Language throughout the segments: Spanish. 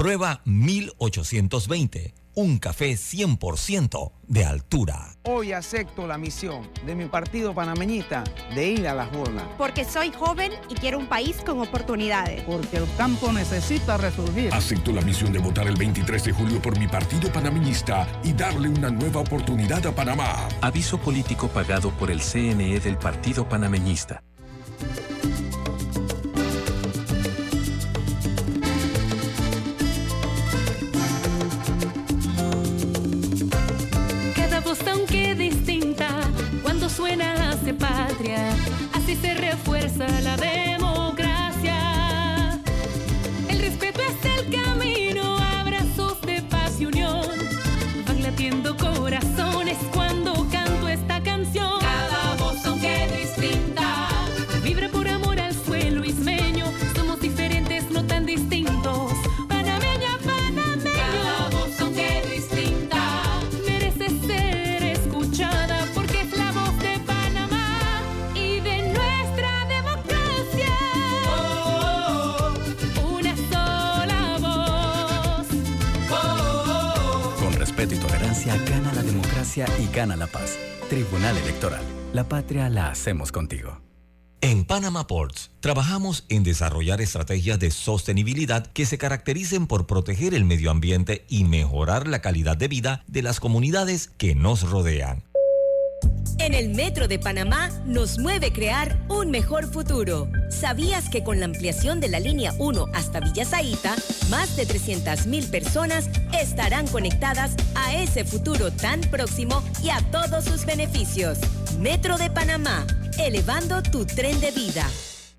Prueba 1820 un café 100% de altura. Hoy acepto la misión de mi partido panameñista de ir a las urnas. Porque soy joven y quiero un país con oportunidades. Porque el campo necesita resurgir. Acepto la misión de votar el 23 de julio por mi partido panameñista y darle una nueva oportunidad a Panamá. Aviso político pagado por el CNE del Partido Panameñista. Patria, así se refuerza la democracia. El respeto es el camino, y gana la paz. Tribunal Electoral. La patria la hacemos contigo. En Panama Ports trabajamos en desarrollar estrategias de sostenibilidad que se caractericen por proteger el medio ambiente y mejorar la calidad de vida de las comunidades que nos rodean. En el Metro de Panamá nos mueve crear un mejor futuro. ¿Sabías que con la ampliación de la línea 1 hasta Villa Zaita, más de 300.000 personas estarán conectadas a ese futuro tan próximo y a todos sus beneficios? Metro de Panamá, elevando tu tren de vida.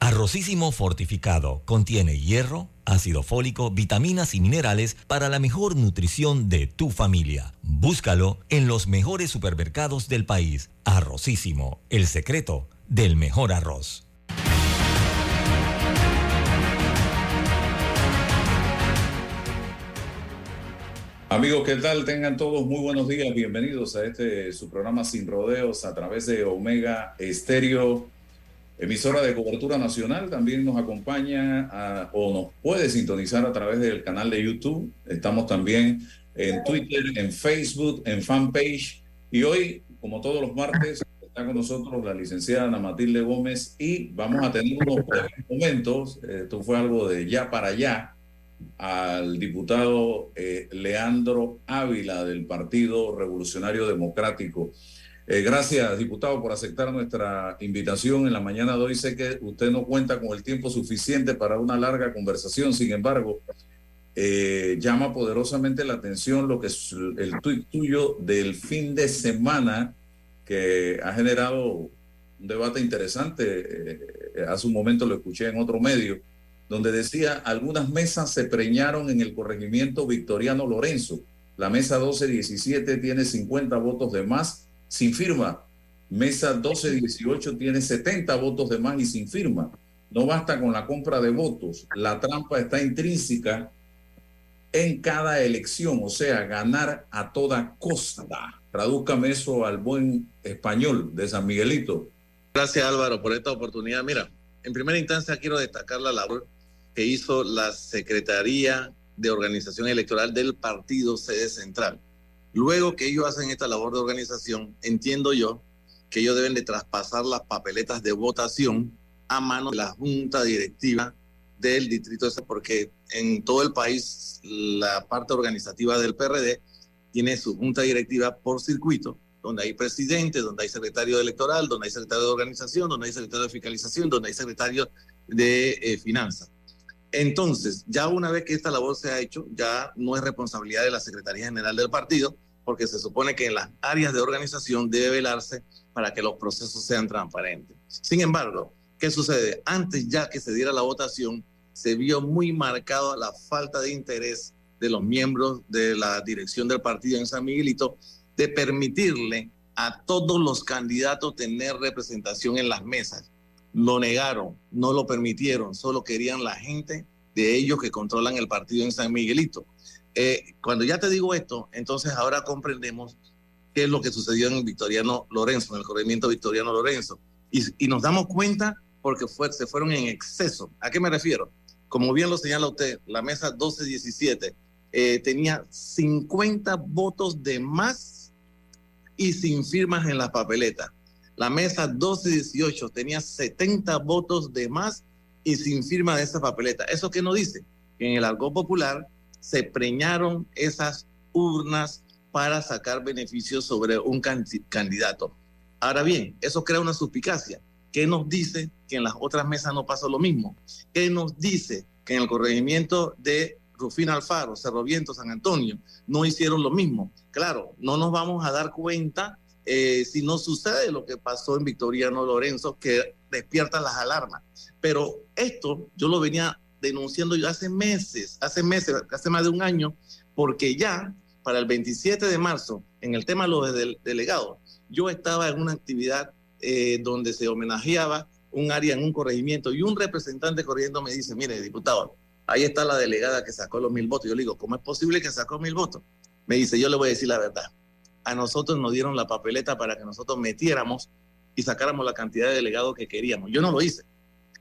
Arrocísimo fortificado contiene hierro, ácido fólico, vitaminas y minerales para la mejor nutrición de tu familia. Búscalo en los mejores supermercados del país. Arrocísimo, el secreto del mejor arroz. Amigos, ¿qué tal? Tengan todos muy buenos días. Bienvenidos a este su programa Sin Rodeos a través de Omega Estéreo, emisora de cobertura nacional. También nos acompaña o nos puede sintonizar a través del canal de YouTube. Estamos también en Twitter, en Facebook, en fanpage. Y hoy, como todos los martes, está con nosotros la licenciada Ana Matilde Gómez y vamos a tener unos momentos. Esto fue algo de ya para allá al diputado eh, Leandro Ávila del Partido Revolucionario Democrático. Eh, gracias, diputado, por aceptar nuestra invitación en la mañana de hoy. Sé que usted no cuenta con el tiempo suficiente para una larga conversación, sin embargo, eh, llama poderosamente la atención lo que es el tuit tuyo del fin de semana que ha generado un debate interesante. Eh, hace un momento lo escuché en otro medio donde decía algunas mesas se preñaron en el corregimiento Victoriano Lorenzo. La mesa 1217 tiene 50 votos de más sin firma. Mesa 1218 tiene 70 votos de más y sin firma. No basta con la compra de votos. La trampa está intrínseca en cada elección, o sea, ganar a toda costa. Tradúzcame eso al buen español de San Miguelito. Gracias Álvaro por esta oportunidad. Mira, en primera instancia quiero destacar la labor que hizo la Secretaría de Organización Electoral del Partido Sede Central. Luego que ellos hacen esta labor de organización, entiendo yo que ellos deben de traspasar las papeletas de votación a manos de la Junta Directiva del distrito, porque en todo el país la parte organizativa del PRD tiene su junta directiva por circuito, donde hay presidente, donde hay secretario electoral, donde hay secretario de organización, donde hay secretario de fiscalización, donde hay secretario de eh, finanzas. Entonces, ya una vez que esta labor se ha hecho, ya no es responsabilidad de la Secretaría General del partido, porque se supone que en las áreas de organización debe velarse para que los procesos sean transparentes. Sin embargo, ¿qué sucede? Antes ya que se diera la votación, se vio muy marcada la falta de interés de los miembros de la dirección del partido en San Miguelito de permitirle a todos los candidatos tener representación en las mesas. Lo negaron, no lo permitieron, solo querían la gente de ellos que controlan el partido en San Miguelito. Eh, cuando ya te digo esto, entonces ahora comprendemos qué es lo que sucedió en Victoriano Lorenzo, en el corregimiento Victoriano Lorenzo. Y, nos damos cuenta porque se fueron en exceso. ¿A qué me refiero? Como bien lo señala usted, la mesa 1217 eh, tenía 50 votos de más y sin firmas en las papeletas. La mesa 1218 tenía 70 votos de más y sin firma de esa papeleta. ¿Eso qué nos dice? Que en el argot popular se preñaron esas urnas para sacar beneficios sobre un candidato. Ahora bien, eso crea una suspicacia. ¿Qué nos dice que en las otras mesas no pasó lo mismo? ¿Qué nos dice que en el corregimiento de Rufino Alfaro, Cerro Viento, San Antonio, no hicieron lo mismo? Claro, no nos vamos a dar cuenta eh, si no sucede lo que pasó en Victoriano Lorenzo, que despierta las alarmas. Pero esto yo lo venía denunciando yo hace meses, hace meses, hace más de un año, porque ya para el 27 de marzo, en el tema de los delegados, yo estaba en una actividad eh, donde se homenajeaba un área en un corregimiento y un representante corriendo me dice, mire, diputado, ahí está la delegada que sacó los mil votos. Yo le digo, ¿cómo es posible que sacó mil votos? Me dice, yo le voy a decir la verdad. A nosotros nos dieron la papeleta para que nosotros metiéramos y sacáramos la cantidad de delegados que queríamos. Yo no lo hice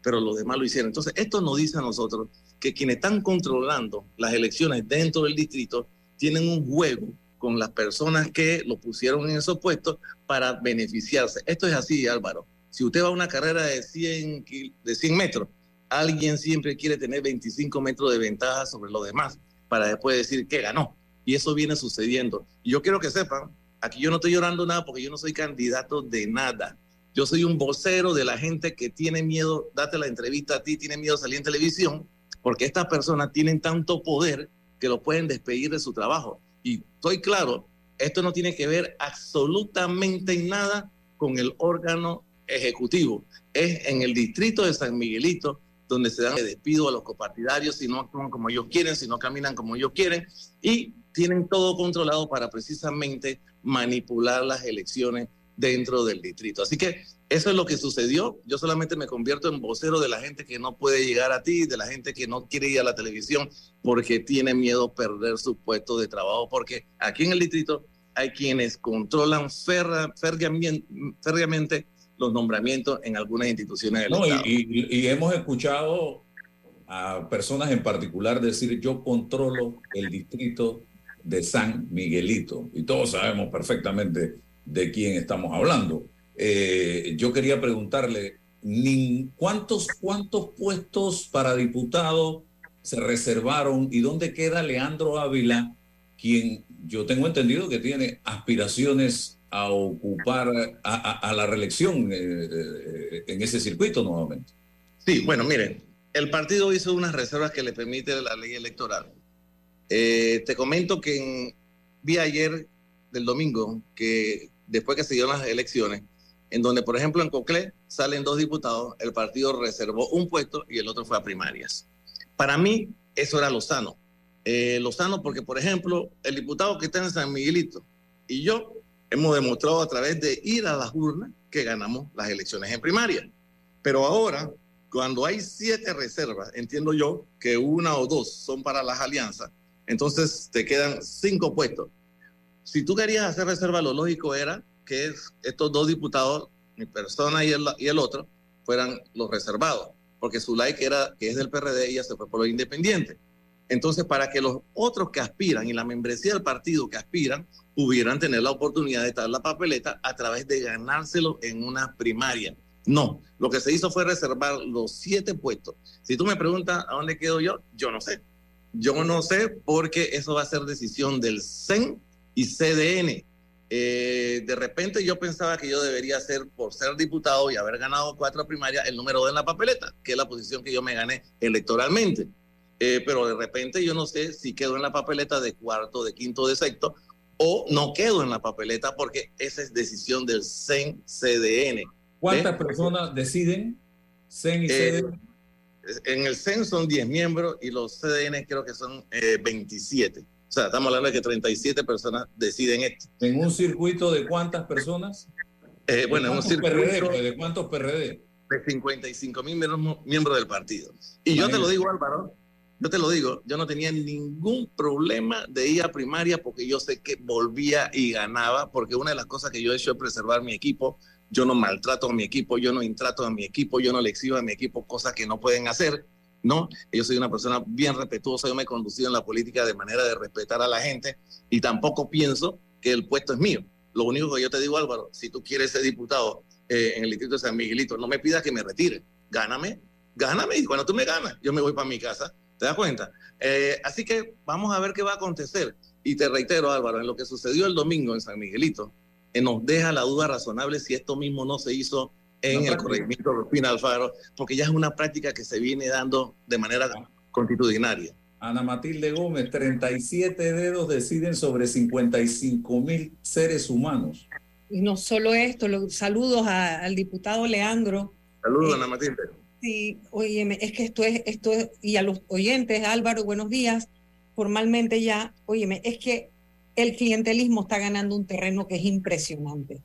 pero los demás lo hicieron. Entonces, esto nos dice a nosotros que quienes están controlando las elecciones dentro del distrito tienen un juego con las personas que lo pusieron en esos puestos para beneficiarse. Esto es así, Álvaro. Si usted va a una carrera de 100, de 100 metros, alguien siempre quiere tener 25 metros de ventaja sobre los demás para después decir que ganó. Y eso viene sucediendo. Y yo quiero que sepan, aquí yo no estoy llorando nada porque yo no soy candidato de nada. Yo soy un vocero de la gente que tiene miedo, date la entrevista a ti, tiene miedo salir en televisión, porque estas personas tienen tanto poder que lo pueden despedir de su trabajo. Y estoy claro, esto no tiene que ver absolutamente nada con el órgano ejecutivo. Es en el distrito de San Miguelito donde se dan el despido a los copartidarios si no actúan como ellos quieren, si no caminan como ellos quieren, y tienen todo controlado para precisamente manipular las elecciones dentro del distrito. Así que eso es lo que sucedió. Yo solamente me convierto en vocero de la gente que no puede llegar a ti, de la gente que no quiere ir a la televisión porque tiene miedo perder su puesto de trabajo, porque aquí en el distrito hay quienes controlan férreamente los nombramientos en algunas instituciones del Estado. y hemos escuchado a personas en particular decir yo controlo el distrito de San Miguelito y todos sabemos perfectamente de quién estamos hablando. Eh, yo quería preguntarle, ¿cuántos, ¿cuántos puestos para diputado se reservaron y dónde queda Leandro Ávila, quien yo tengo entendido que tiene aspiraciones a ocupar a, la reelección eh, eh, en ese circuito nuevamente? Sí, bueno, miren, el partido hizo unas reservas que le permite la ley electoral. te comento que vi ayer del domingo que después que se dieron las elecciones, en donde, por ejemplo, en Coclé salen dos diputados, el partido reservó un puesto y el otro fue a primarias. Para mí, eso era lo sano. Eh, lo sano porque, por ejemplo, el diputado que está en San Miguelito y yo hemos demostrado a través de ir a las urnas que ganamos las elecciones en primaria. Pero ahora, cuando hay siete reservas, entiendo yo que una o dos son para las alianzas, entonces te quedan cinco puestos si tú querías hacer reserva, lo lógico era que estos dos diputados, mi persona y el, y el otro, fueran los reservados, porque su like era que es del PRD y ya se fue por lo independiente. Entonces, para que los otros que aspiran y la membresía del partido que aspiran pudieran tener la oportunidad de estar en la papeleta a través de ganárselo en una primaria. No, lo que se hizo fue reservar los siete puestos. Si tú me preguntas a dónde quedo yo, yo no sé. Yo no sé porque eso va a ser decisión del CEN y CDN. Eh, de repente yo pensaba que yo debería ser, por ser diputado y haber ganado cuatro primarias, el número dos en la papeleta, que es la posición que yo me gané electoralmente. Eh, pero de repente yo no sé si quedo en la papeleta de cuarto, de quinto, de sexto, o no quedo en la papeleta porque esa es decisión del CEN-CDN. ¿Cuántas personas deciden CEN y eh, CDN? En el CEN son 10 miembros y los CDN creo que son 27. O sea, estamos hablando de que 37 personas deciden esto. ¿En un circuito de cuántas personas? Eh, bueno, en un circuito... PRD, ¿De cuántos PRD? De 55 mil miembros del partido. Y yo te lo digo, Álvaro, yo te lo digo, yo no tenía ningún problema de ir a primaria porque yo sé que volvía y ganaba, porque una de las cosas que yo he hecho es preservar mi equipo. Yo no maltrato a mi equipo, yo no intrato a mi equipo, yo no le exijo a mi equipo cosas que no pueden hacer. No, yo soy una persona bien respetuosa, yo me he conducido en la política de manera de respetar a la gente y tampoco pienso que el puesto es mío. Lo único que yo te digo, Álvaro, si tú quieres ser diputado eh, en el distrito de San Miguelito, no me pidas que me retire, gáname, gáname y cuando tú me ganas, yo me voy para mi casa, ¿te das cuenta? Eh, así que vamos a ver qué va a acontecer. Y te reitero, Álvaro, en lo que sucedió el domingo en San Miguelito, eh, nos deja la duda razonable si esto mismo no se hizo en el corregimiento de Pina Alfaro, porque ya es una práctica que se viene dando de manera constitucionaria. Ana Matilde Gómez, 37 dedos deciden sobre 55 mil seres humanos. Y no solo esto, los saludos al diputado Leandro. Saludos, eh, Ana Matilde. Sí, oye, es que esto es, esto es, y a los oyentes, Álvaro, buenos días, formalmente ya, óyeme, es que el clientelismo está ganando un terreno que es impresionante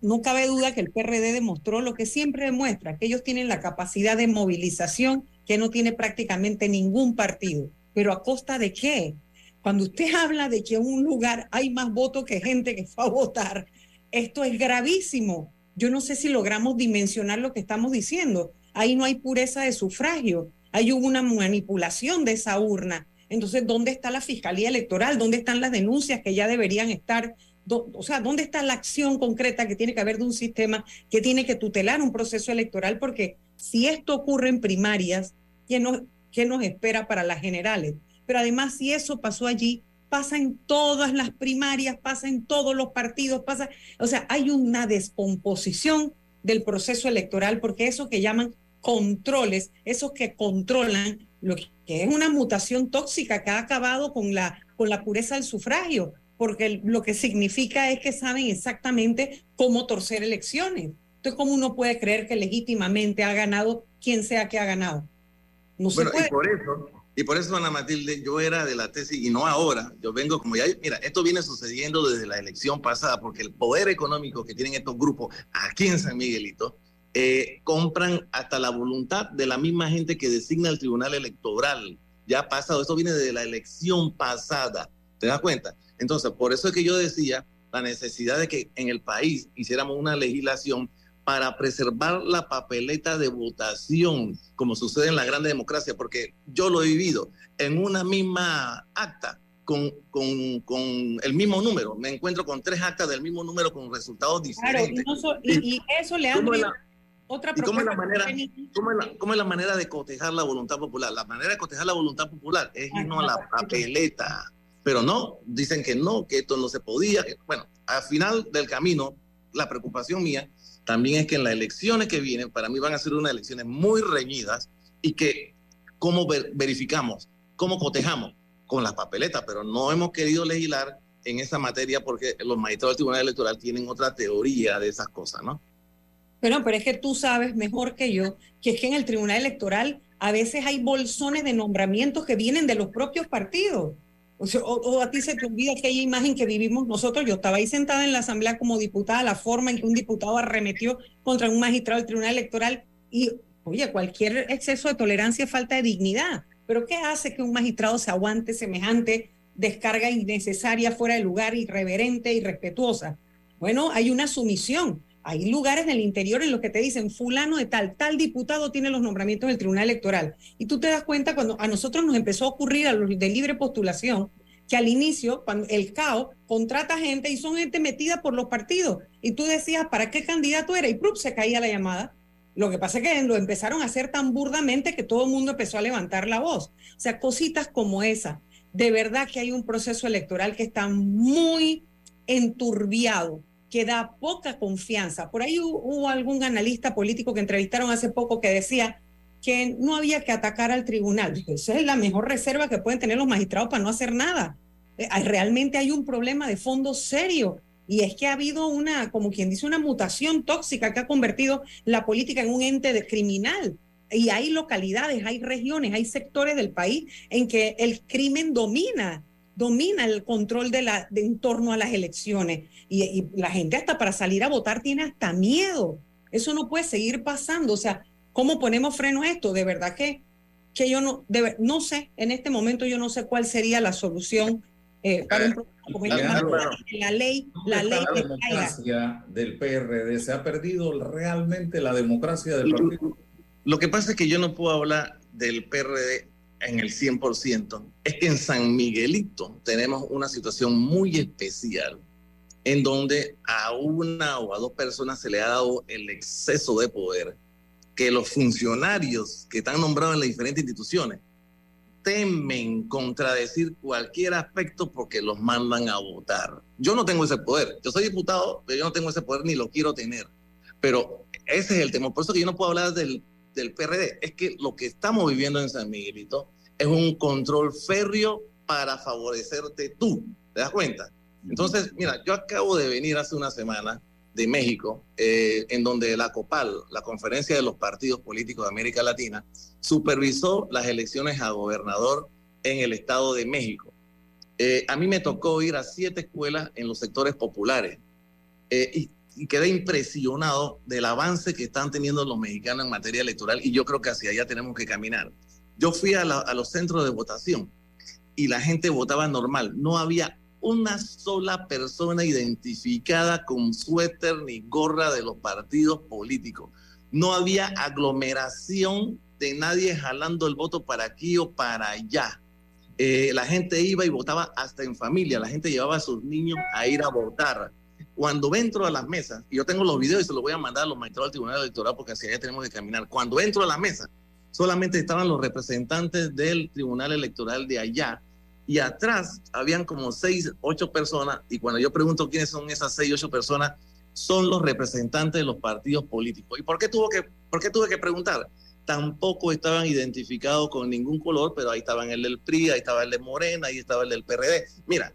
no cabe duda que el PRD demostró lo que siempre demuestra, que ellos tienen la capacidad de movilización que no tiene prácticamente ningún partido. Pero a costa de qué? Cuando usted habla de que en un lugar hay más votos que gente que fue a votar, esto es gravísimo. Yo no sé si logramos dimensionar lo que estamos diciendo. Ahí no hay pureza de sufragio. Ahí hubo una manipulación de esa urna. Entonces, ¿dónde está la Fiscalía Electoral? ¿Dónde están las denuncias que ya deberían estar o sea, ¿dónde está la acción concreta que tiene que haber de un sistema que tiene que tutelar un proceso electoral? Porque si esto ocurre en primarias, ¿qué nos, qué nos espera para las generales? Pero además, si eso pasó allí, pasa en todas las primarias, pasa en todos los partidos, pasa, o sea, hay una descomposición del proceso electoral porque eso que llaman controles, esos que controlan lo que es una mutación tóxica que ha acabado con la, con la pureza del sufragio porque lo que significa es que saben exactamente cómo torcer elecciones. Entonces, ¿cómo uno puede creer que legítimamente ha ganado quien sea que ha ganado? No se puede. Y por eso, y por eso, Ana Matilde, yo era de la tesis, y no ahora, yo vengo como ya, mira, esto viene sucediendo desde la elección pasada, porque el poder económico que tienen estos grupos aquí en San Miguelito, eh, compran hasta la voluntad de la misma gente que designa el Tribunal Electoral. Ya ha pasado, eso viene desde la elección pasada, ¿te das cuenta? Entonces, por eso es que yo decía la necesidad de que en el país hiciéramos una legislación para preservar la papeleta de votación, como sucede en la gran democracia, porque yo lo he vivido en una misma acta. Con, con, el mismo número, me encuentro con tres actas del mismo número con resultados diferentes. Claro, y, eso le han otra ¿Cómo es, la manera, ¿cómo, es la, manera de cotejar la voluntad popular? La manera de cotejar la voluntad popular es irnos a la papeleta pero no, dicen que no, que esto no se podía. Bueno, al final del camino, la preocupación mía también es que en las elecciones que vienen, para mí van a ser unas elecciones muy reñidas y que cómo verificamos, cómo cotejamos con las papeletas, pero no hemos querido legislar en esa materia porque los magistrados del Tribunal Electoral tienen otra teoría de esas cosas, ¿no? Pero es que tú sabes mejor que yo que es que en el Tribunal Electoral a veces hay bolsones de nombramientos que vienen de los propios partidos. O, a ti se te olvida aquella imagen que vivimos nosotros. Yo estaba ahí sentada en la Asamblea como diputada, la forma en que un diputado arremetió contra un magistrado del Tribunal Electoral y, oye, cualquier exceso de tolerancia es falta de dignidad. Pero ¿qué hace que un magistrado se aguante semejante descarga innecesaria, fuera de lugar, irreverente, irrespetuosa? Bueno, hay una sumisión. Hay lugares del interior en los que te dicen, fulano de tal, tal diputado tiene los nombramientos del Tribunal Electoral. Y tú te das cuenta cuando a nosotros nos empezó a ocurrir a los de libre postulación, que al inicio, cuando el CAO contrata gente y son gente metida por los partidos. Y tú decías, ¿para qué candidato era? Y ¡prup! se caía la llamada. Lo que pasa es que lo empezaron a hacer tan burdamente que todo el mundo empezó a levantar la voz. O sea, cositas como esa. De verdad que hay un proceso electoral que está muy enturbiado, que da poca confianza. Por ahí hubo algún analista político que entrevistaron hace poco que decía que no había que atacar al tribunal. Esa es la mejor reserva que pueden tener los magistrados para no hacer nada. Eh, realmente hay un problema de fondo serio y es que ha habido una, como quien dice, una mutación tóxica que ha convertido la política en un ente de criminal. Y hay localidades, hay regiones, hay sectores del país en que el crimen domina, domina el control de la, de, en torno a las elecciones. Y, y la gente hasta para salir a votar tiene hasta miedo. Eso no puede seguir pasando. O sea, ¿cómo ponemos freno a esto? De verdad que, que yo no, de, no sé, en este momento yo no sé cuál sería la solución eh, para un como la, la ley, la ley la democracia del PRD se ha perdido realmente la democracia del partido. Lo que pasa es que yo no puedo hablar del PRD en el 100%. Es que en San Miguelito tenemos una situación muy especial en donde a una o a dos personas se le ha dado el exceso de poder que los funcionarios que están nombrados en las diferentes instituciones temen contradecir cualquier aspecto porque los mandan a votar. Yo no tengo ese poder. Yo soy diputado, pero yo no tengo ese poder ni lo quiero tener. Pero ese es el tema. Por eso que yo no puedo hablar del, del PRD. Es que lo que estamos viviendo en San Miguelito es un control férreo para favorecerte tú. ¿Te das cuenta? Entonces, mira, yo acabo de venir hace una semana de México, eh, en donde la COPAL, la Conferencia de los Partidos Políticos de América Latina, supervisó las elecciones a gobernador en el Estado de México. Eh, a mí me tocó ir a siete escuelas en los sectores populares eh, y, quedé impresionado del avance que están teniendo los mexicanos en materia electoral y yo creo que hacia allá tenemos que caminar. Yo fui a, la, a los centros de votación y la gente votaba normal, no había una sola persona identificada con suéter ni gorra de los partidos políticos. No había aglomeración de nadie jalando el voto para aquí o para allá. Eh, la gente iba y votaba hasta en familia, la gente llevaba a sus niños a ir a votar. Cuando entro a las mesas, y yo tengo los videos y se los voy a mandar a los magistrados del Tribunal Electoral porque hacia allá tenemos que caminar. Cuando entro a la mesa, solamente estaban los representantes del Tribunal Electoral de allá y atrás habían como seis, ocho personas, y cuando yo pregunto quiénes son esas seis, ocho personas, son los representantes de los partidos políticos. ¿Y por qué, tuvo que, por qué tuve que preguntar? Tampoco estaban identificados con ningún color, pero ahí estaban el del PRI, ahí estaba el de Morena, ahí estaba el del PRD. Mira,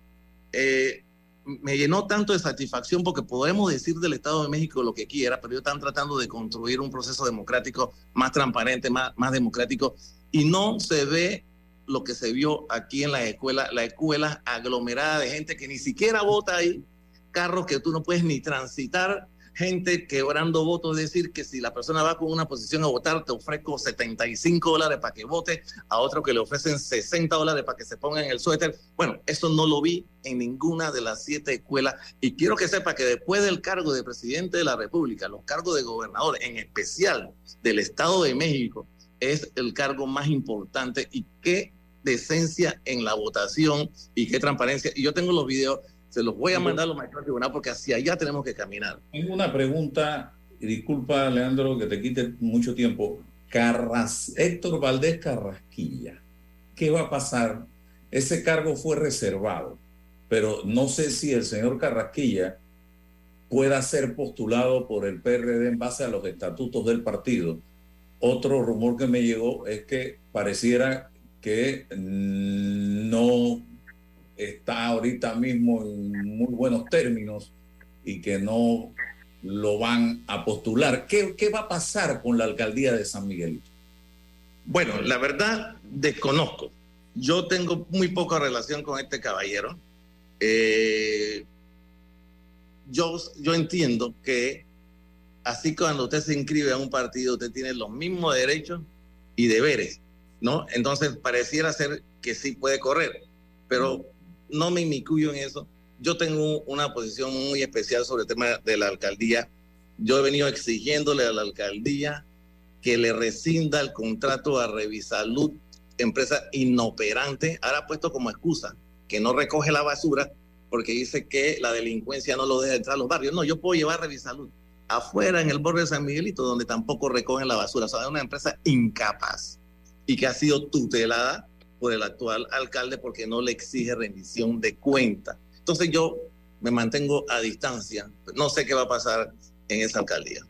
eh, me llenó tanto de satisfacción porque podemos decir del Estado de México lo que quiera, pero ellos están tratando de construir un proceso democrático más transparente, más, más democrático, y no se ve lo que se vio aquí en la escuela, la escuela aglomerada de gente que ni siquiera vota ahí, carros que tú no puedes ni transitar, gente quebrando votos, es decir, que si la persona va con una posición a votar, te ofrezco 75 dólares para que vote, a otro que le ofrecen 60 dólares para que se ponga en el suéter. Bueno, eso no lo vi en ninguna de las siete escuelas y quiero que sepa que después del cargo de presidente de la República, los cargos de gobernador, en especial del Estado de México, es el cargo más importante y qué decencia en la votación y qué transparencia. Y yo tengo los videos, se los voy a mandar a los maestros del tribunal porque hacia allá tenemos que caminar. Tengo una pregunta, y disculpa Leandro que te quite mucho tiempo. Carras, Héctor Valdés Carrasquilla, ¿qué va a pasar? Ese cargo fue reservado, pero no sé si el señor Carrasquilla pueda ser postulado por el PRD en base a los estatutos del partido otro rumor que me llegó es que pareciera que no está ahorita mismo en muy buenos términos y que no lo van a postular. ¿Qué, qué va a pasar con la alcaldía de San Miguel? Bueno, la verdad desconozco. Yo tengo muy poca relación con este caballero. Eh, yo, yo entiendo que así cuando usted se inscribe a un partido, usted tiene los mismos derechos y deberes, ¿no? Entonces pareciera ser que sí puede correr, pero no me inmiscuyo en eso. Yo tengo una posición muy especial sobre el tema de la alcaldía. Yo he venido exigiéndole a la alcaldía que le rescinda el contrato a Revisalud, empresa inoperante, ahora ha puesto como excusa que no recoge la basura porque dice que la delincuencia no lo deja entrar a los barrios. No, yo puedo llevar Revisalud afuera en el borde de San Miguelito, donde tampoco recogen la basura. O sea, es una empresa incapaz y que ha sido tutelada por el actual alcalde porque no le exige rendición de cuenta. Entonces yo me mantengo a distancia. No sé qué va a pasar en esa alcaldía.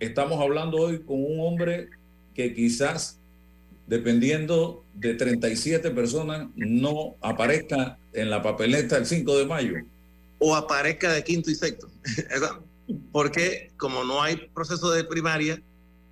Estamos hablando hoy con un hombre que quizás, dependiendo de 37 personas, no aparezca en la papeleta el 5 de mayo. O aparezca de quinto y sexto. Porque como no hay proceso de primaria,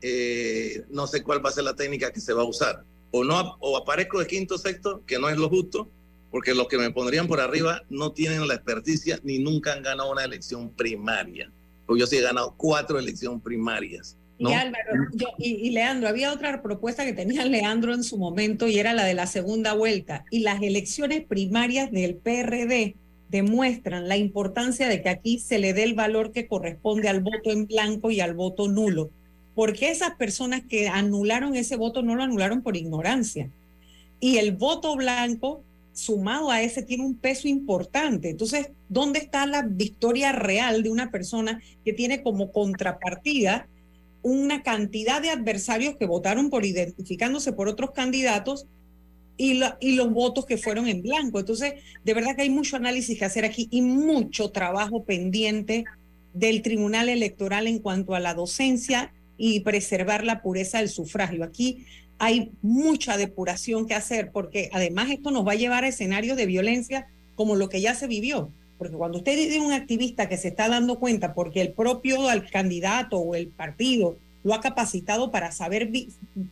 eh, no sé cuál va a ser la técnica que se va a usar. O, no, o aparezco de quinto sexto, que no es lo justo, porque los que me pondrían por arriba no tienen la experticia ni nunca han ganado una elección primaria. Porque yo sí he ganado cuatro elecciones primarias. Y, Álvaro, y, Leandro, había otra propuesta que tenía Leandro en su momento y era la de la segunda vuelta. Y las elecciones primarias del PRD demuestran la importancia de que aquí se le dé el valor que corresponde al voto en blanco y al voto nulo. Porque esas personas que anularon ese voto no lo anularon por ignorancia. Y el voto blanco sumado a ese tiene un peso importante. Entonces, ¿dónde está la victoria real de una persona que tiene como contrapartida una cantidad de adversarios que votaron por identificándose por otros candidatos y, y los votos que fueron en blanco? Entonces, de verdad que hay mucho análisis que hacer aquí y mucho trabajo pendiente del Tribunal Electoral en cuanto a la docencia y preservar la pureza del sufragio. Aquí hay mucha depuración que hacer porque además esto nos va a llevar a escenarios de violencia como lo que ya se vivió. Porque cuando usted dice un activista que se está dando cuenta porque el propio candidato o el partido lo ha capacitado para saber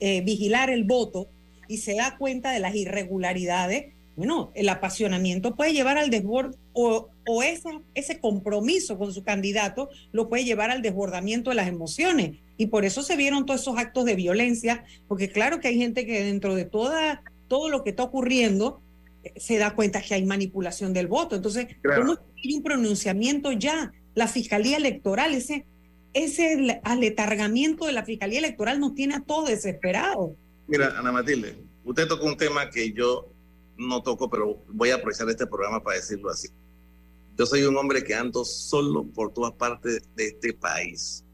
eh, vigilar el voto y se da cuenta de las irregularidades, bueno, el apasionamiento puede llevar al desborde o, o ese compromiso con su candidato lo puede llevar al desbordamiento de las emociones y por eso se vieron todos esos actos de violencia, porque claro que hay gente que dentro de toda, todo lo que está ocurriendo eh, se da cuenta que hay manipulación del voto. Entonces, ¿cómo hay un pronunciamiento ya? La Fiscalía Electoral, ese, ese aletargamiento de la Fiscalía Electoral nos tiene a todos desesperados. Mira, Ana Matilde, usted tocó un tema que yo no toco, pero voy a aprovechar este programa para decirlo así. Yo soy un hombre que ando solo por todas partes de este país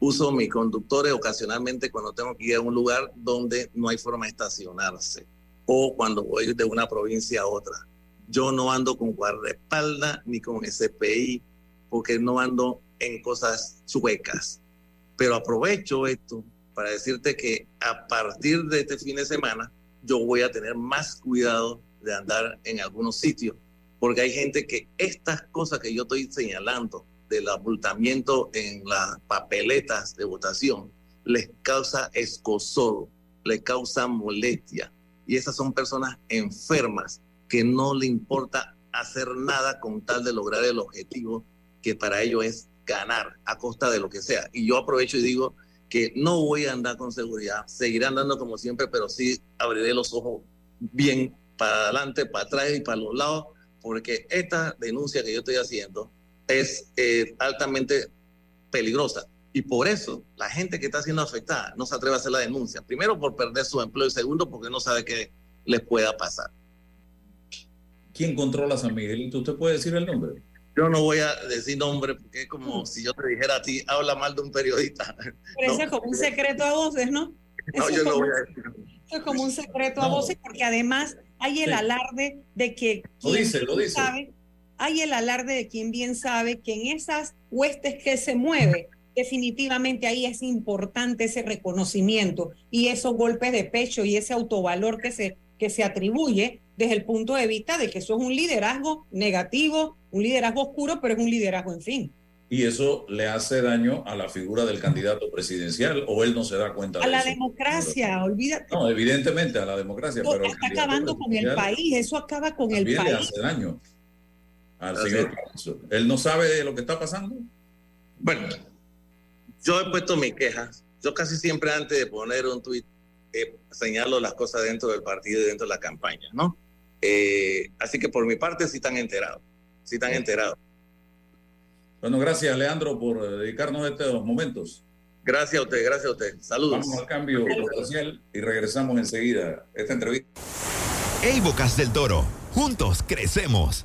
uso mis conductores ocasionalmente cuando tengo que ir a un lugar donde no hay forma de estacionarse o cuando voy de una provincia a otra. Yo no ando con guardaespaldas ni con SPI porque no ando en cosas chuecas. Pero aprovecho esto para decirte que a partir de este fin de semana yo voy a tener más cuidado de andar en algunos sitios porque hay gente que estas cosas que yo estoy señalando del abultamiento en las papeletas de votación les causa escosor, les causa molestia. Y esas son personas enfermas que no le importa hacer nada con tal de lograr el objetivo que para ellos es ganar a costa de lo que sea. Y yo aprovecho y digo que no voy a andar con seguridad, seguiré andando como siempre, pero sí abriré los ojos bien para adelante, para atrás y para los lados, porque esta denuncia que yo estoy haciendo es eh, altamente peligrosa. Y por eso la gente que está siendo afectada no se atreve a hacer la denuncia. Primero por perder su empleo y segundo porque no sabe qué les pueda pasar. ¿Quién controla San Miguelito? ¿Usted puede decir el nombre? Yo no voy a decir nombre porque es como si yo te dijera a ti, habla mal de un periodista. Pero eso es como un secreto a voces, ¿no? No, yo no voy a decir. Eso es como un secreto a voces porque además hay el alarde de que... Lo dice, lo dice. Sabe, hay el alarde de quien bien sabe que en esas huestes que se mueve, definitivamente ahí es importante ese reconocimiento y esos golpes de pecho y ese autovalor que se, que se atribuye desde el punto de vista de que eso es un liderazgo negativo, un liderazgo oscuro, pero es un liderazgo en fin. Y eso le hace daño a la figura del candidato presidencial o él no se da cuenta a de la democracia, olvídate. No, evidentemente a la democracia, pero está acabando con el país, eso acaba con el país. le hace daño al señor ¿Él no sabe de lo que está pasando? Bueno, yo he puesto mis quejas. Yo casi siempre antes de poner un tuit eh, señalo las cosas dentro del partido y dentro de la campaña, ¿no? Eh, así que por mi parte sí están enterados, sí están enterados. Bueno, gracias Leandro por dedicarnos a estos momentos. Gracias a usted, gracias a usted. Saludos. Vamos al cambio social y regresamos enseguida. Esta entrevista. Hey Bocas del Toro, juntos crecemos.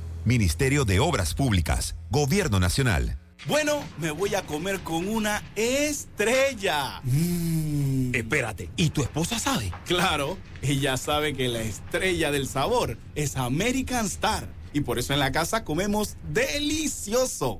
Ministerio de Obras Públicas, Gobierno Nacional. Bueno, me voy a comer con una estrella. Mm. Espérate, ¿y tu esposa sabe? Claro, ella sabe que la estrella del sabor es American Star. Y por eso en la casa comemos delicioso.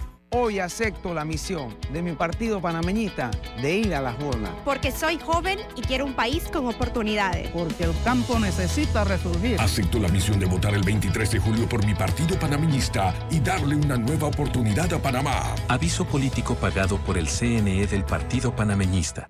Hoy acepto la misión de mi partido panameñista de ir a las urnas. Porque soy joven y quiero un país con oportunidades. Porque el campo necesita resurgir. Acepto la misión de votar el 23 de julio por mi partido panameñista y darle una nueva oportunidad a Panamá. Aviso político pagado por el CNE del Partido Panameñista.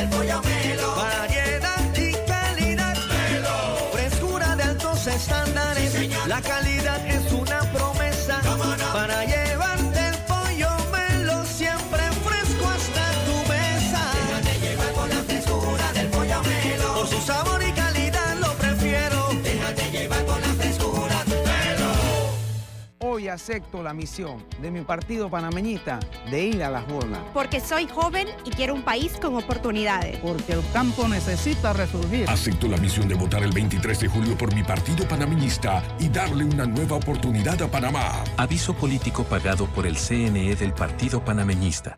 la calidad acepto la misión de mi partido panameñista de ir a las urnas. Porque soy joven y quiero un país con oportunidades. Porque el campo necesita resurgir. Acepto la misión de votar el 23 de julio por mi partido panameñista y darle una nueva oportunidad a Panamá. Aviso político pagado por el CNE del Partido Panameñista.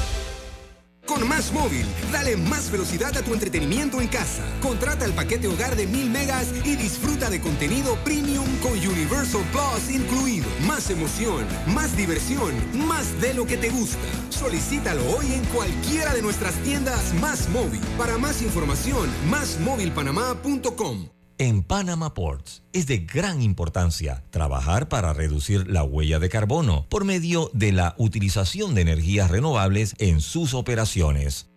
Con Más Móvil, dale más velocidad a tu entretenimiento en casa. Contrata el paquete hogar de 1000 megas y disfruta de contenido premium con Universal Plus incluido. Más emoción, más diversión, más de lo que te gusta. Solicítalo hoy en cualquiera de nuestras tiendas Más Móvil. Para más información, másmóvilpanamá.com. En Panama Ports es de gran importancia trabajar para reducir la huella de carbono por medio de la utilización de energías renovables en sus operaciones.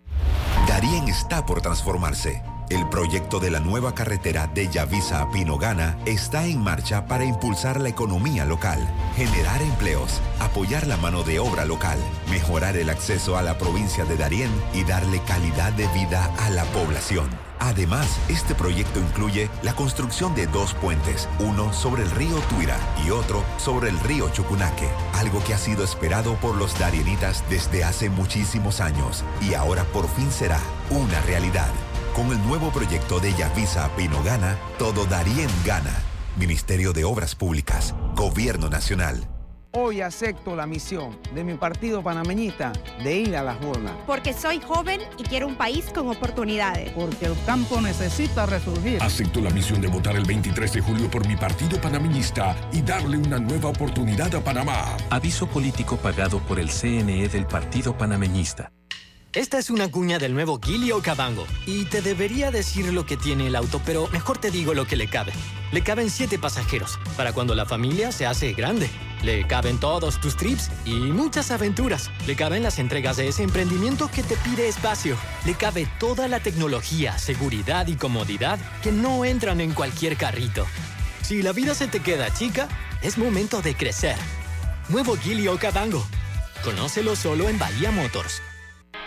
Darien está por transformarse. El proyecto de la nueva carretera de Yavisa a Pinogana está en marcha para impulsar la economía local, generar empleos, apoyar la mano de obra local, mejorar el acceso a la provincia de Darién y darle calidad de vida a la población. Además, este proyecto incluye la construcción de dos puentes, uno sobre el río Tuira y otro sobre el río Chucunaque, algo que ha sido esperado por los darienitas desde hace muchísimos años y ahora por fin será una realidad. Con el nuevo proyecto de Yavisa Pinogana, todo Darien gana. Ministerio de Obras Públicas, Gobierno Nacional. Hoy acepto la misión de mi partido panameñista de ir a las urnas. Porque soy joven y quiero un país con oportunidades. Porque el campo necesita resurgir. Acepto la misión de votar el 23 de julio por mi partido panameñista y darle una nueva oportunidad a Panamá. Aviso político pagado por el CNE del Partido Panameñista. Esta es una cuña del nuevo Gili Cabango. Y te debería decir lo que tiene el auto, pero mejor te digo lo que le cabe. Le caben siete pasajeros, para cuando la familia se hace grande. Le caben todos tus trips y muchas aventuras. Le caben las entregas de ese emprendimiento que te pide espacio. Le cabe toda la tecnología, seguridad y comodidad que no entran en cualquier carrito. Si la vida se te queda chica, es momento de crecer. Nuevo Gili Cabango. Conócelo solo en Bahía Motors.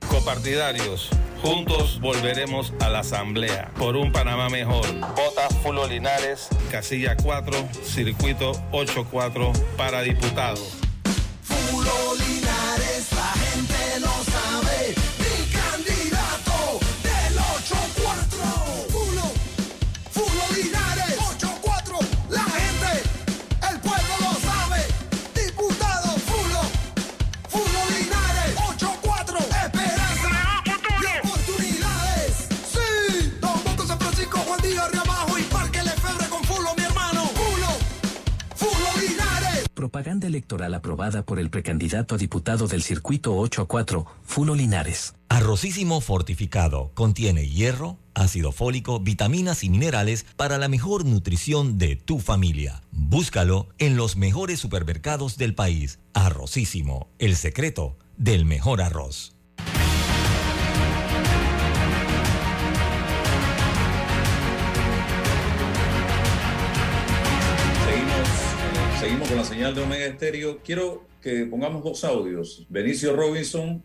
Copartidarios, juntos volveremos a la Asamblea por un Panamá mejor. Vota Fulo Linares, casilla 4, circuito 84 para diputado. Fulo Linares, Propaganda electoral aprobada por el precandidato a diputado del circuito 8 a 4, Fulo Linares. Arrocísimo fortificado contiene hierro, ácido fólico, vitaminas y minerales para la mejor nutrición de tu familia. Búscalo en los mejores supermercados del país. Arrocísimo, el secreto del mejor arroz. Seguimos con la señal de Omega Estéreo. Quiero que pongamos dos audios. Benicio Robinson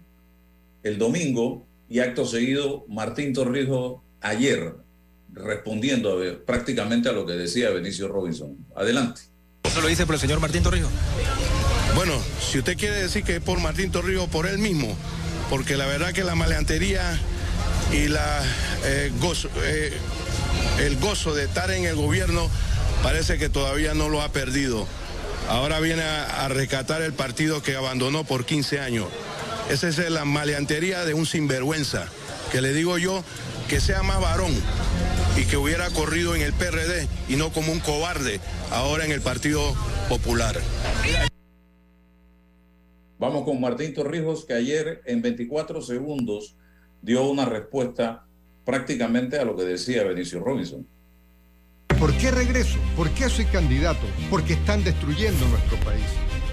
el domingo y acto seguido Martín Torrijos ayer, respondiendo a ver, prácticamente a lo que decía Benicio Robinson. Adelante. Eso lo dice por el señor Martín Torrijos. Bueno, si usted quiere decir que es por Martín Torrijos, por él mismo, porque la verdad que la maleantería y la, eh, gozo, eh, el gozo de estar en el gobierno parece que todavía no lo ha perdido. Ahora viene a, rescatar el partido que abandonó por 15 años. Esa es la maleantería de un sinvergüenza, que le digo yo que sea más varón y que hubiera corrido en el PRD y no como un cobarde ahora en el Partido Popular. Vamos con Martín Torrijos, que ayer en 24 segundos dio una respuesta prácticamente a lo que decía Benicio Robinson. ¿Por qué regreso? ¿Por qué soy candidato? Porque están destruyendo nuestro país.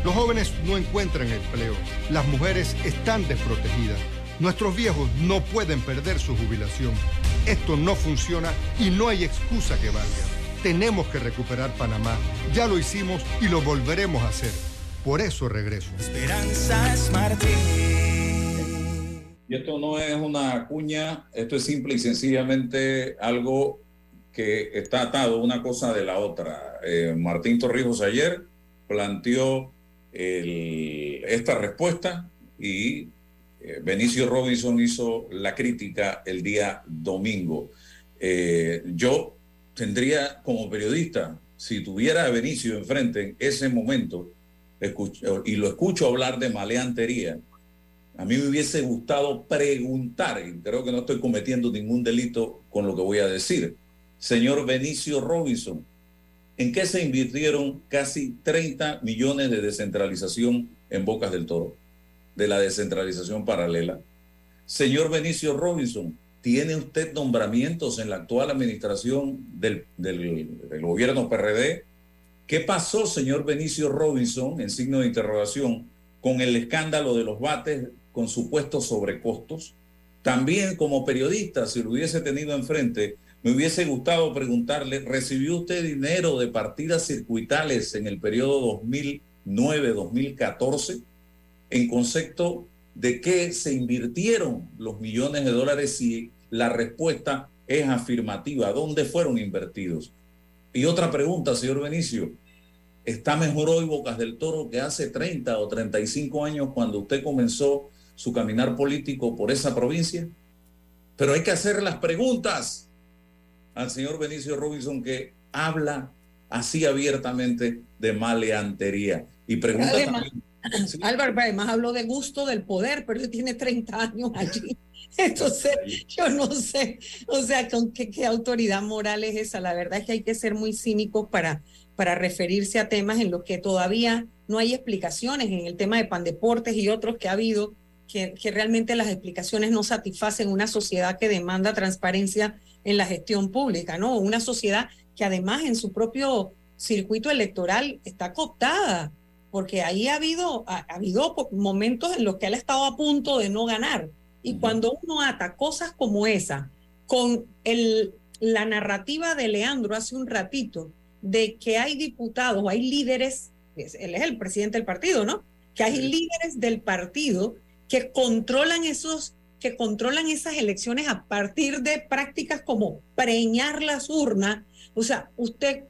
Los jóvenes no encuentran empleo. Las mujeres están desprotegidas. Nuestros viejos no pueden perder su jubilación. Esto no funciona y no hay excusa que valga. Tenemos que recuperar Panamá. Ya lo hicimos y lo volveremos a hacer. Por eso regreso. Esperanzas Martín. Y esto no es una cuña, esto es simple y sencillamente algo que está atado una cosa de la otra. Eh, Martín Torrijos ayer planteó esta respuesta y eh, Benicio Robinson hizo la crítica el día domingo. Eh, yo tendría como periodista, si tuviera a Benicio enfrente en ese momento y lo escucho hablar de maleantería, a mí me hubiese gustado preguntar, y creo que no estoy cometiendo ningún delito con lo que voy a decir, señor Benicio Robinson, ¿en qué se invirtieron casi 30 millones de descentralización en Bocas del Toro, de la descentralización paralela? Señor Benicio Robinson, ¿tiene usted nombramientos en la actual administración del, del- gobierno PRD? ¿Qué pasó, señor Benicio Robinson, en signo de interrogación, con el escándalo de los bates con supuestos sobrecostos? También como periodista, si lo hubiese tenido enfrente, me hubiese gustado preguntarle, ¿recibió usted dinero de partidas circuitales en el periodo 2009-2014? En concepto de qué se invirtieron los millones de dólares si la respuesta es afirmativa, ¿dónde fueron invertidos? Y otra pregunta, señor Benicio, ¿está mejor hoy Bocas del Toro que hace 30 o 35 años cuando usted comenzó su caminar político por esa provincia? Pero hay que hacer las preguntas. Al señor Benicio Robinson que habla así abiertamente de maleantería. Y pregunta Además, también, Álvaro, pero además habló de gusto del poder, pero él tiene 30 años allí. Entonces, yo no sé, o sea, ¿con qué, qué autoridad moral es esa? La verdad es que hay que ser muy cínicos para, para referirse a temas en los que todavía no hay explicaciones, en el tema de pandeportes y otros que ha habido, que, que realmente las explicaciones no satisfacen una sociedad que demanda transparencia en la gestión pública, ¿no? Una sociedad que además en su propio circuito electoral está cooptada, porque ahí ha habido, ha, ha habido momentos en los que él ha estado a punto de no ganar. Y cuando uno ata cosas como esa con el, la narrativa de Leandro hace un ratito, de que hay diputados hay líderes, es- él es el presidente del partido, ¿no? Que hay líderes del partido que controlan esos que controlan esas elecciones a partir de prácticas como preñar las urnas. O sea, usted,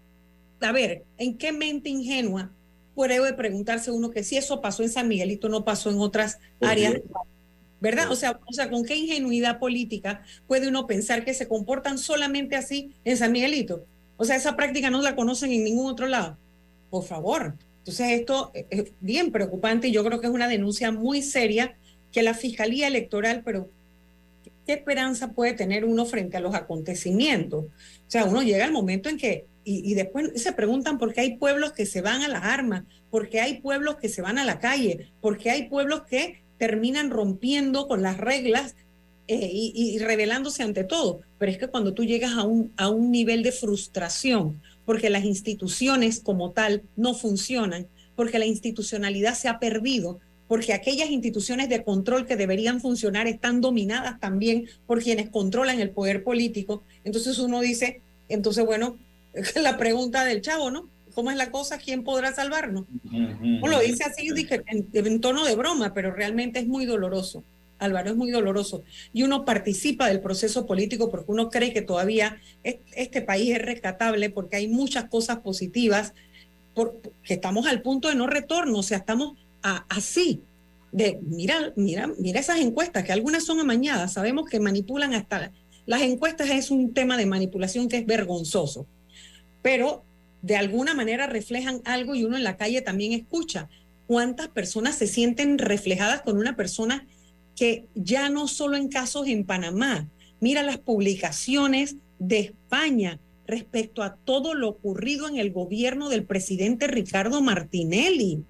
a ver, ¿en qué mente ingenua puede preguntarse uno que si eso pasó en San Miguelito no pasó en otras áreas? ¿Verdad? O sea, o sea, ¿con qué ingenuidad política puede uno pensar que se comportan solamente así en San Miguelito? O sea, esa práctica no la conocen en ningún otro lado. Por favor. Entonces, esto es bien preocupante y yo creo que es una denuncia muy seria que la Fiscalía Electoral, pero ¿qué esperanza puede tener uno frente a los acontecimientos? O sea, uno llega al momento en que, y, después se preguntan por qué hay pueblos que se van a las armas, por qué hay pueblos que se van a la calle, por qué hay pueblos que terminan rompiendo con las reglas eh, y, y rebelándose ante todo. Pero es que cuando tú llegas a un, a un nivel de frustración, porque las instituciones como tal no funcionan, porque la institucionalidad se ha perdido, porque aquellas instituciones de control que deberían funcionar están dominadas también por quienes controlan el poder político. Entonces uno dice, entonces bueno, la pregunta del chavo, ¿no? ¿Cómo es la cosa? ¿Quién podrá salvarnos? Uno lo dice así en, en tono de broma, pero realmente es muy doloroso. Álvaro, es muy doloroso. Y uno participa del proceso político porque uno cree que todavía es- este país es rescatable porque hay muchas cosas positivas, por- que estamos al punto de no retorno, o sea, estamos así. De, mira, mira, mira esas encuestas, que algunas son amañadas, sabemos que manipulan hasta... Las encuestas es un tema de manipulación que es vergonzoso, pero de alguna manera reflejan algo y uno en la calle también escucha cuántas personas se sienten reflejadas con una persona que ya no solo en casos en Panamá, mira las publicaciones de España respecto a todo lo ocurrido en el gobierno del presidente Ricardo Martinelli.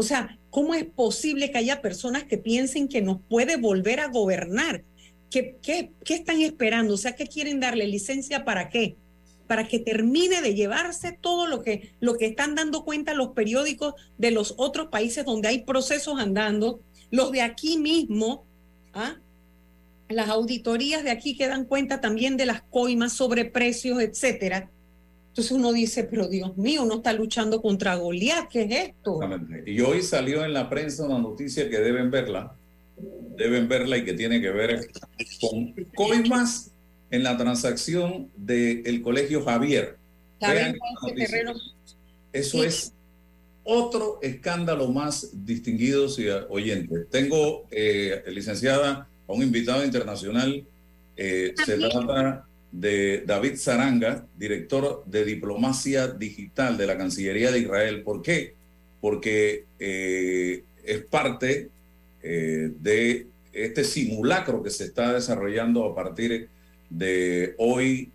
O sea, ¿cómo es posible que haya personas que piensen que nos puede volver a gobernar? ¿Qué, qué, qué están esperando? O sea, ¿qué quieren darle licencia para qué? Para que termine de llevarse todo lo que, lo que están dando cuenta los periódicos de los otros países donde hay procesos andando, los de aquí mismo, ¿ah? las auditorías de aquí que dan cuenta también de las coimas, sobreprecios, etcétera. Entonces uno dice, pero Dios mío, uno está luchando contra Goliat, ¿qué es esto? Y hoy salió en la prensa una noticia que deben verla, deben verla y que tiene que ver con coimas en la transacción del colegio Javier. Vean. Eso Sí. es otro escándalo más, distinguidos y oyentes. Tengo, eh, licenciada, a un invitado internacional. eh, se trata de David Zaranga, director de diplomacia digital de la Cancillería de Israel. ¿Por qué? Porque eh, es parte eh, de este simulacro que se está desarrollando a partir de hoy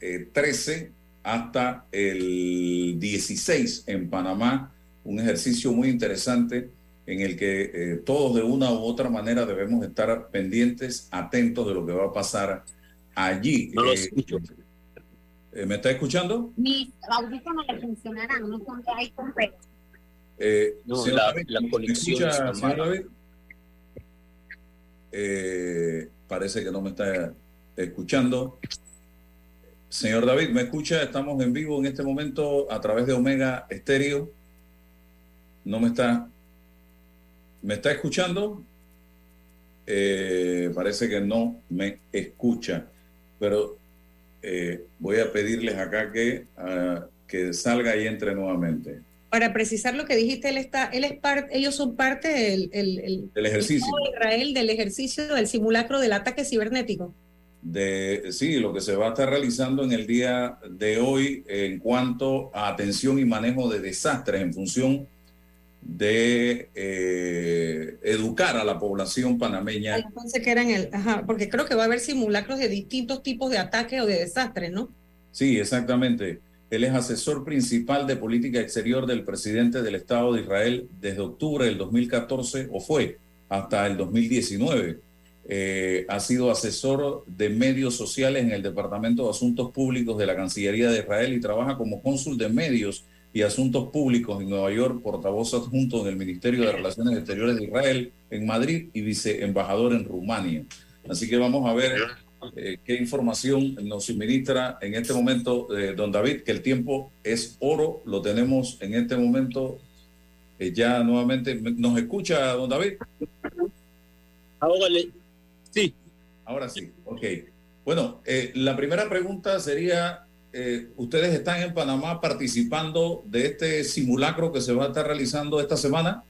eh, 13 hasta el 16 en Panamá, un ejercicio muy interesante en el que eh, todos de una u otra manera debemos estar pendientes, atentos de lo que va a pasar allí. No lo Eh, escucho. eh, ¿Me está escuchando? Mis audífonos le funcionarán, no son de iPhone, pero Eh, No, señor la- David, la ¿me conexión escucha, mala. David? Eh, parece que no me está escuchando. Señor David, ¿me escucha? Estamos en vivo en este momento a través de Omega Estéreo. No me está. ¿Me está escuchando? Eh, parece que no me escucha. Pero eh, voy a pedirles acá que, ah, que salga y entre nuevamente. Para precisar lo que dijiste, él está, él es parte, ellos son parte del el, el- ejercicio. Israel del ejercicio del simulacro del ataque cibernético. de sí, lo que se va a estar realizando en el día de hoy en cuanto a atención y manejo de desastres en función de eh, educar a la población panameña. Yo pensé que eran el, ajá, porque creo que va a haber simulacros de distintos tipos de ataques o de desastres, ¿no? Sí, exactamente. Él es asesor principal de política exterior del presidente del Estado de Israel desde octubre del 2014, o fue hasta el 2019. Eh, ha sido asesor de medios sociales en el Departamento de Asuntos Públicos de la Cancillería de Israel y trabaja como cónsul de medios y Asuntos Públicos en Nueva York, portavoz adjunto en el Ministerio de Relaciones Exteriores de Israel en Madrid y viceembajador en Rumania. Así que vamos a ver eh, qué información nos suministra en este momento eh, don David, que el tiempo es oro, lo tenemos en este momento eh, ya nuevamente. ¿Nos escucha don David? Ahora sí. Ahora sí, ok. Bueno, la primera pregunta sería, eh, ustedes están en Panamá participando de este simulacro que se va a estar realizando esta semana.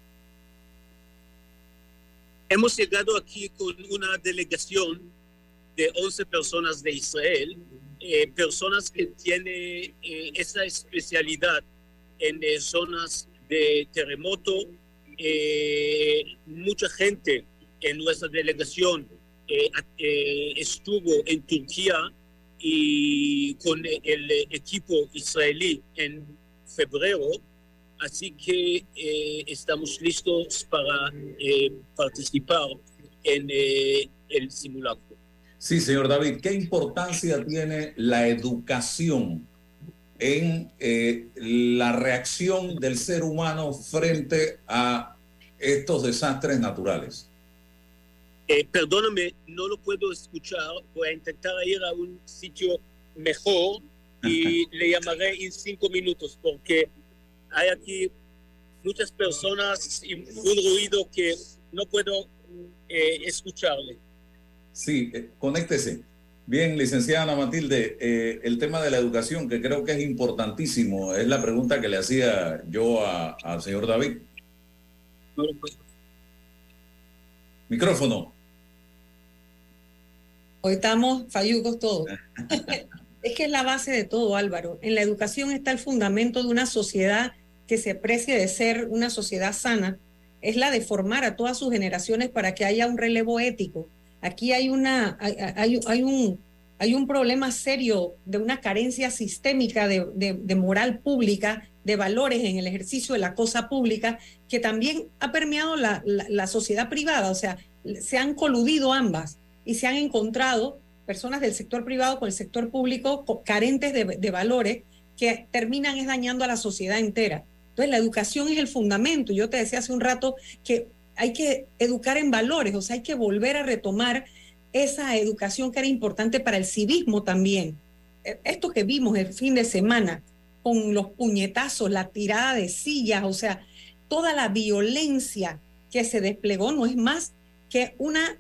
Hemos llegado aquí con una delegación de 11 personas de Israel, eh, personas que tienen eh, esa especialidad en zonas de terremoto. mucha gente en nuestra delegación estuvo en Turquía y con el equipo israelí en febrero, así que eh, estamos listos para eh, participar en eh, el simulacro. Sí, señor David, ¿qué importancia tiene la educación en la reacción del ser humano frente a estos desastres naturales? Eh, perdóname, no lo puedo escuchar. Voy a intentar ir a un sitio mejor y le llamaré en cinco minutos porque hay aquí muchas personas y un ruido que no puedo eh, escucharle. Sí, eh, conéctese. Bien, licenciada Ana Matilde, eh, el tema de la educación, que creo que es importantísimo, es la pregunta que le hacía yo al señor David. Micrófono. Hoy estamos fallucos todos. es que es la base de todo, Álvaro. En la educación está el fundamento de una sociedad que se precie de ser una sociedad sana. Es la de formar a todas sus generaciones para que haya un relevo ético. Aquí hay, una, hay, hay, un, hay un problema serio de una carencia sistémica de, de, moral pública, de valores en el ejercicio de la cosa pública, que también ha permeado la, la, la sociedad privada. O sea, se han coludido ambas y se han encontrado personas del sector privado con el sector público carentes de, valores que terminan es dañando a la sociedad entera. Entonces, la educación es el fundamento. Yo te decía hace un rato que hay que educar en valores, o sea, hay que volver a retomar esa educación que era importante para el civismo también. E, esto que vimos el fin de semana, con los puñetazos, la tirada de sillas, o sea, toda la violencia que se desplegó no es más que una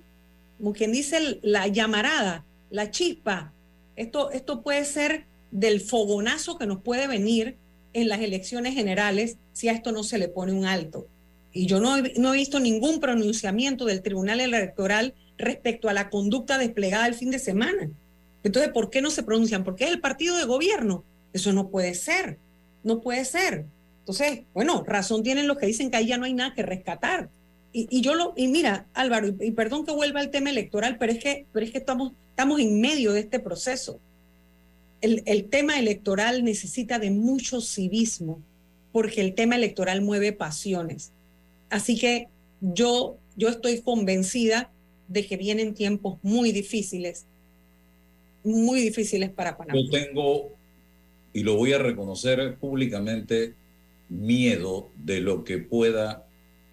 como quien dice, la llamarada, la chispa. Esto, esto puede ser del fogonazo que nos puede venir en las elecciones generales si a esto no se le pone un alto. Y yo no he, no he visto ningún pronunciamiento del Tribunal Electoral respecto a la conducta desplegada el fin de semana. Entonces, ¿por qué no se pronuncian? Porque es el partido de gobierno. Eso no puede ser. No puede ser. Entonces, bueno, razón tienen los que dicen que ahí ya no hay nada que rescatar y, yo lo, y mira, Álvaro, y, perdón que vuelva al tema electoral, pero es que, pero es que estamos, estamos en medio de este proceso. El, el tema electoral necesita de mucho civismo, porque el tema electoral mueve pasiones. Así que yo, yo estoy convencida de que vienen tiempos muy difíciles, muy difíciles para Panamá. Yo tengo, y lo voy a reconocer públicamente, miedo de lo que pueda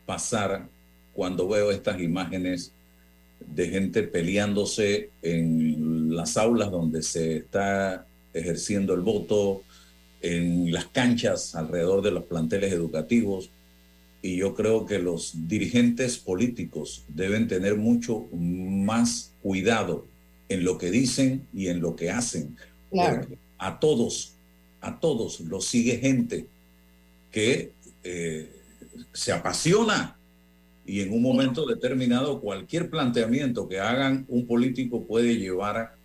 pasar cuando veo estas imágenes de gente peleándose en las aulas donde se está ejerciendo el voto, en las canchas alrededor de los planteles educativos. Y yo creo que los dirigentes políticos deben tener mucho más cuidado en lo que dicen y en lo que hacen. a todos, a todos los sigue gente que eh, se apasiona y en un momento determinado cualquier planteamiento que hagan un político puede llevar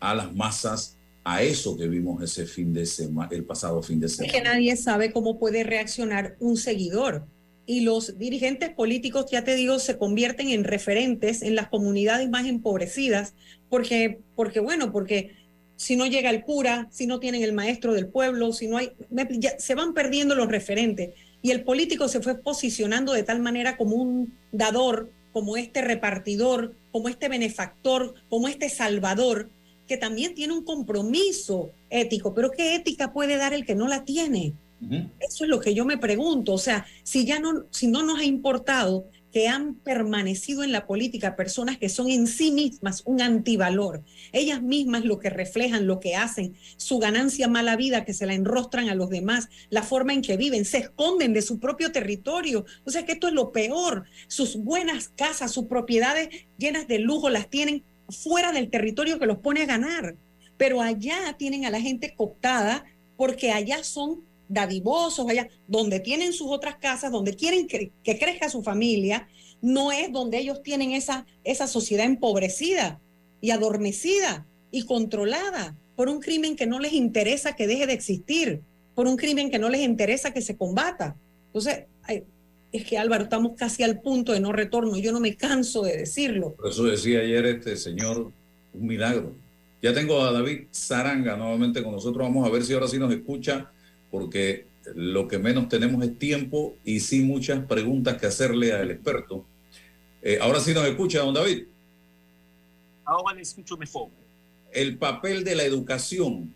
a las masas a eso que vimos ese fin de semana, el pasado fin de Es semana. que nadie sabe cómo puede reaccionar un seguidor. Y los dirigentes políticos, ya te digo, se convierten en referentes en las comunidades más empobrecidas, porque, porque bueno, porque si no llega el cura, si no tienen el maestro del pueblo, si no hay, ya se van perdiendo los referentes. Y el político se fue posicionando de tal manera como un dador, como este repartidor, como este benefactor, como este salvador, que también tiene un compromiso ético. Pero ¿qué ética puede dar el que no la tiene? Eso es lo que yo me pregunto. O sea, si ya no, si no nos ha importado que han permanecido en la política personas que son en sí mismas un antivalor, ellas mismas lo que reflejan, lo que hacen, su ganancia mala vida que se la enrostran a los demás, la forma en que viven, se esconden de su propio territorio. O sea que esto es lo peor. Sus buenas casas, sus propiedades llenas de lujo las tienen fuera del territorio que los pone a ganar. Pero allá tienen a la gente cooptada porque allá son dadivosos, allá donde tienen sus otras casas, donde quieren que, que crezca su familia, no es donde ellos tienen esa, esa sociedad empobrecida y adormecida y controlada por un crimen que no les interesa que deje de existir, por un crimen que no les interesa que se combata. Entonces, es que Álvaro, estamos casi al punto de no retorno, yo no me canso de decirlo. Por eso decía ayer este señor, un milagro. Ya tengo a David Zaranga nuevamente con nosotros. Vamos a ver si ahora sí nos escucha, porque lo que menos tenemos es tiempo y sí muchas preguntas que hacerle al experto. Eh, ahora sí nos escucha, don David. Ahora le escucho mejor. El papel de la educación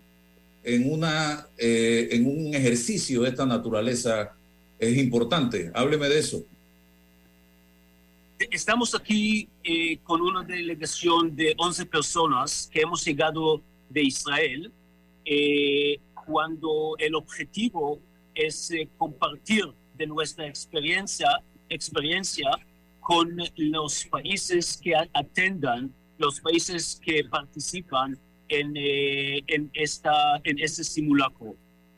en, una, eh, en un ejercicio de esta naturaleza es importante. Hábleme de eso. Estamos aquí eh, con una delegación de 11 personas que hemos llegado de Israel eh, cuando el objetivo es eh, compartir de nuestra experiencia, experiencia con los países que atendan, los países que participan en, eh, en, esta, en este simulacro.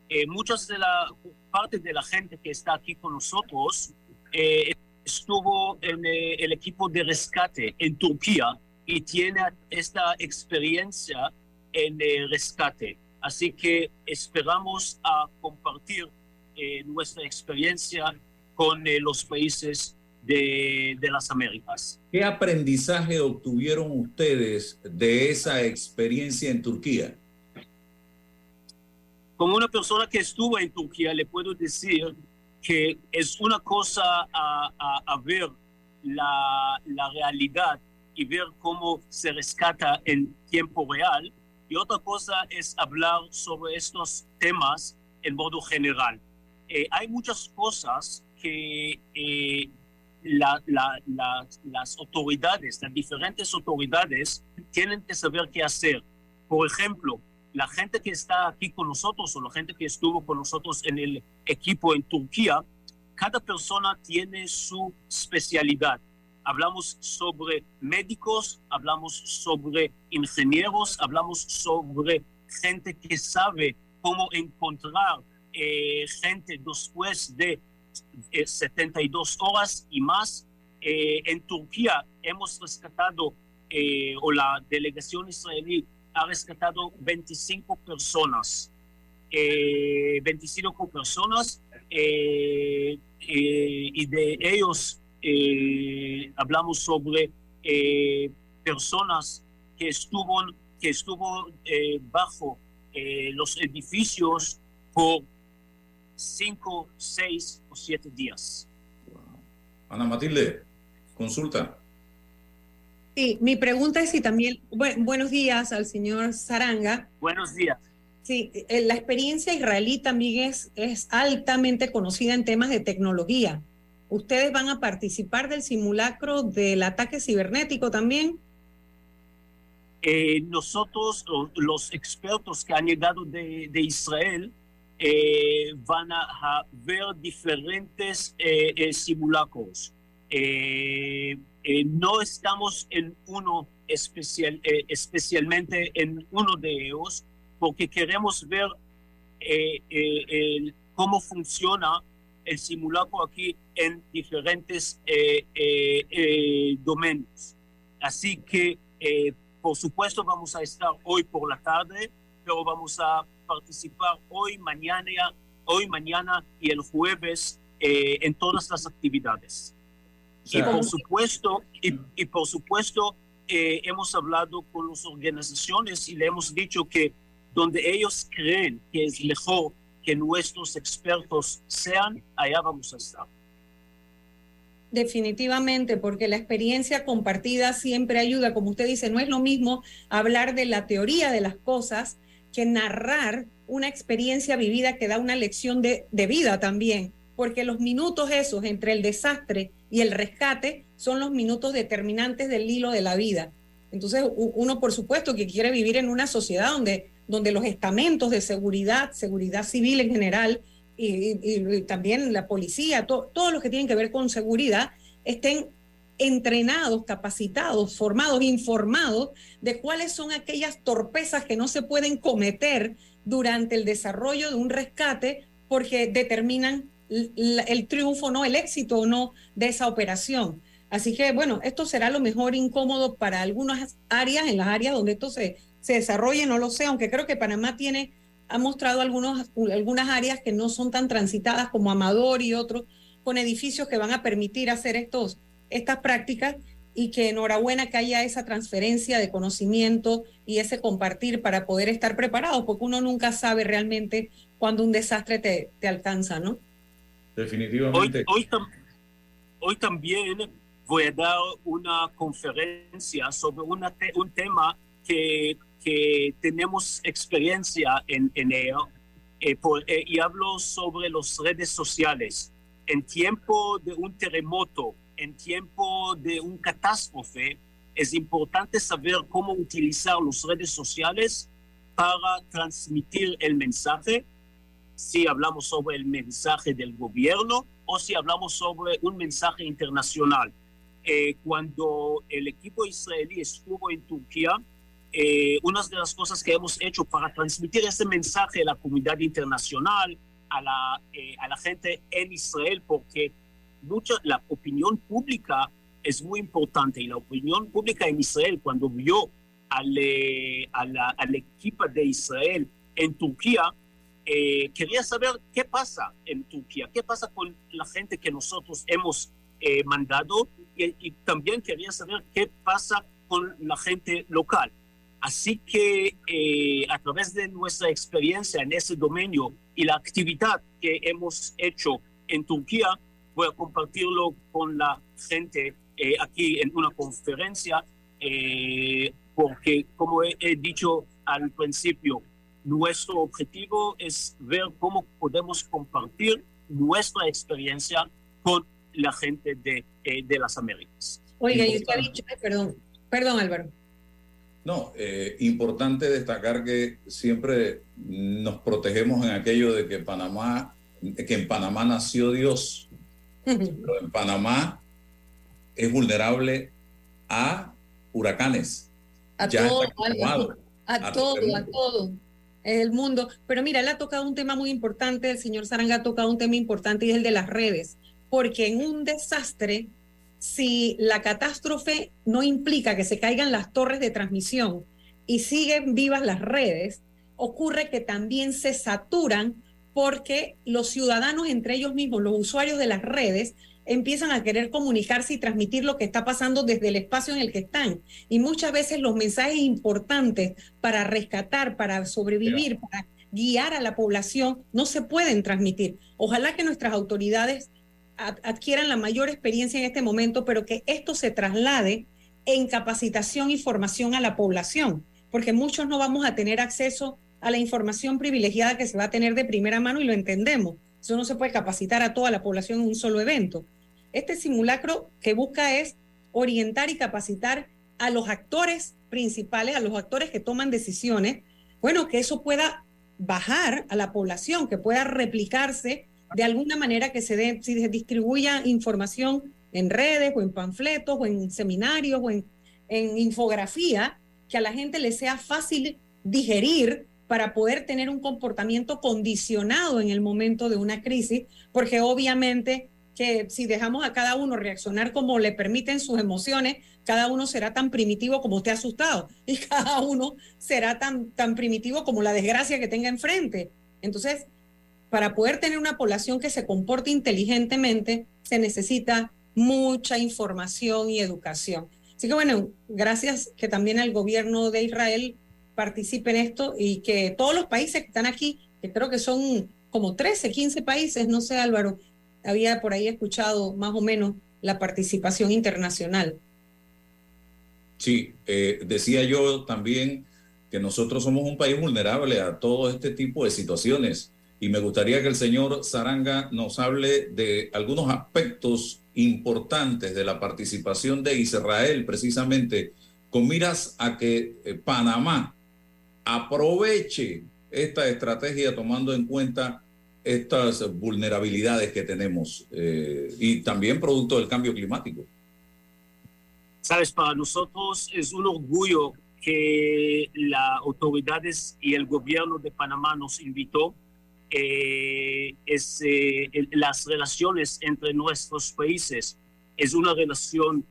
Eh, muchas de la parte de la gente que está aquí con nosotros eh, estuvo en eh, el equipo de rescate en Turquía y tiene esta experiencia en rescate. Así que esperamos a compartir eh, nuestra experiencia con eh, los países de, de las Américas. ¿Qué aprendizaje obtuvieron ustedes de esa experiencia en Turquía? Como una persona que estuvo en Turquía, le puedo decir que es una cosa a, a- a ver la, la realidad y ver cómo se rescata en tiempo real, y otra cosa es hablar sobre estos temas en modo general. Eh, hay muchas cosas que eh, la- la- la- las autoridades, las diferentes autoridades, tienen que saber qué hacer. Por ejemplo, la gente que está aquí con nosotros o la gente que estuvo con nosotros en el equipo en Turquía, cada persona tiene su especialidad. Hablamos sobre médicos, hablamos sobre ingenieros, hablamos sobre gente que sabe cómo encontrar eh, gente después de eh, 72 horas y más. Eh, en Turquía hemos rescatado, eh, o la delegación israelí ha rescatado 25 personas. Eh, 25 personas y de ellos eh, hablamos sobre eh, personas que estuvo, que estuvo eh, bajo eh, los edificios por 5, 6 o 7 días. Ana Matilde, consulta. Sí, mi pregunta es si también, bu- buenos días al señor Saranga. Buenos días. Sí, la experiencia israelí también es, es altamente conocida en temas de tecnología. ¿Ustedes van a participar del simulacro del ataque cibernético también? Eh, nosotros, los expertos que han llegado de, Israel, eh, van a, ver diferentes eh, simulacros. No estamos en uno especial, especialmente en uno de ellos, porque queremos ver cómo funciona el simulacro aquí en diferentes eh, eh, eh, dominios. Así que eh, por supuesto vamos a estar hoy por la tarde, pero vamos a participar hoy, mañana, hoy, mañana y el jueves eh, en todas las actividades. Y por supuesto, y, y por supuesto eh, hemos hablado con las organizaciones y le hemos dicho que donde ellos creen que es mejor que nuestros expertos sean, allá vamos a estar. Definitivamente, porque la experiencia compartida siempre ayuda. Como usted dice, no es lo mismo hablar de la teoría de las cosas que narrar una experiencia vivida que da una lección de, de vida también, porque los minutos esos entre el desastre y el rescate son los minutos determinantes del hilo de la vida. Entonces, uno por supuesto que quiere vivir en una sociedad donde, donde los estamentos de seguridad, seguridad civil en general, y, también la policía, todos los que tienen que ver con seguridad, estén entrenados, capacitados, formados, informados de cuáles son aquellas torpezas que no se pueden cometer durante el desarrollo de un rescate porque determinan el, triunfo, no el éxito o no de esa operación. Así que bueno, esto será lo mejor incómodo para algunas áreas, en las áreas donde esto se, se desarrolle, no lo sé, aunque creo que Panamá tiene, ha mostrado algunos, algunas áreas que no son tan transitadas como Amador y otros, con edificios que van a permitir hacer estos, estas prácticas y que enhorabuena que haya esa transferencia de conocimiento y ese compartir para poder estar preparados, porque uno nunca sabe realmente cuando un desastre te, te alcanza, ¿no? Definitivamente. Hoy, hoy, también voy a dar una conferencia sobre una un tema que, que tenemos experiencia en, en ello eh, eh, y hablo sobre las redes sociales. En tiempo de un terremoto, en tiempo de un catástrofe, es importante saber cómo utilizar las redes sociales para transmitir el mensaje si hablamos sobre el mensaje del gobierno o si hablamos sobre un mensaje internacional. Eh, cuando el equipo israelí estuvo en Turquía, eh, una de las cosas que hemos hecho para transmitir ese mensaje a la comunidad internacional, a la, eh, a la gente en Israel, porque mucha, la opinión pública es muy importante y la opinión pública en Israel cuando vio al, a la, al equipo de Israel en Turquía, eh, quería saber qué pasa en Turquía, qué pasa con la gente que nosotros hemos eh, mandado y, también quería saber qué pasa con la gente local. Así que eh, a través de nuestra experiencia en ese dominio y la actividad que hemos hecho en Turquía, voy a compartirlo con la gente aquí en una conferencia, porque como he dicho al principio, nuestro objetivo es ver cómo podemos compartir nuestra experiencia con la gente de, eh, de las Américas. Oiga, y usted ha dicho, perdón, perdón Álvaro. No, eh, importante destacar que siempre nos protegemos en aquello de que Panamá, que en Panamá nació Dios, pero en Panamá es vulnerable a huracanes. A todo, a, todo, a todo el mundo. Pero mira, él ha tocado un tema muy importante, el señor Saranga ha tocado un tema importante y es el de las redes, porque en un desastre, si la catástrofe no implica que se caigan las torres de transmisión y siguen vivas las redes, ocurre que también se saturan porque los ciudadanos entre ellos mismos, los usuarios de las redes, empiezan a querer comunicarse y transmitir lo que está pasando desde el espacio en el que están. Y muchas veces los mensajes importantes para rescatar, para sobrevivir, para guiar a la población, no se pueden transmitir. Ojalá que nuestras autoridades adquieran la mayor experiencia en este momento, pero que esto se traslade en capacitación y formación a la población, porque muchos no vamos a tener acceso a la información privilegiada que se va a tener de primera mano y lo entendemos. Eso no se puede capacitar a toda la población en un solo evento. Este simulacro que busca es orientar y capacitar a los actores principales, a los actores que toman decisiones, bueno, que eso pueda bajar a la población, que pueda replicarse de alguna manera que se, dé, se distribuya información en redes o en panfletos o en seminarios o en, en infografía, que a la gente le sea fácil digerir para poder tener un comportamiento condicionado en el momento de una crisis, porque obviamente que si dejamos a cada uno reaccionar como le permiten sus emociones, cada uno será tan primitivo como esté asustado y cada uno será tan, tan primitivo como la desgracia que tenga enfrente. Entonces, para poder tener una población que se comporte inteligentemente, se necesita mucha información y educación. Así que bueno, gracias que también el gobierno de Israel participe en esto y que todos los países que están aquí, que creo que son como 13, 15 países, no sé Álvaro, había por ahí escuchado más o menos la participación internacional. Sí, eh, decía yo también que nosotros somos un país vulnerable a todo este tipo de situaciones y me gustaría que el señor Zaranga nos hable de algunos aspectos importantes de la participación de Israel precisamente con miras a que eh, Panamá aproveche esta estrategia tomando en cuenta estas vulnerabilidades que tenemos eh, y también producto del cambio climático. Sabes, para nosotros es un orgullo que las autoridades y el gobierno de Panamá nos invitó. Eh, es, eh, las relaciones entre nuestros países es una relación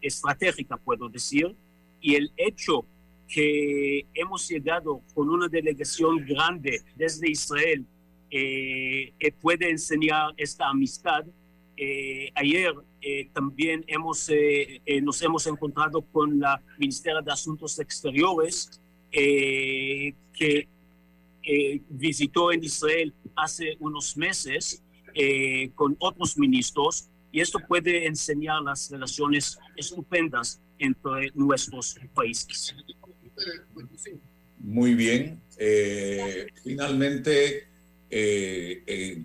estratégica, puedo decir, y el hecho que hemos llegado con una delegación grande desde Israel eh, que puede enseñar esta amistad. Eh, ayer eh, también hemos, nos hemos encontrado con la Ministeria de Asuntos Exteriores que visitó en Israel hace unos meses con otros ministros y esto puede enseñar las relaciones estupendas entre nuestros países. Muy bien. Eh, finalmente, eh,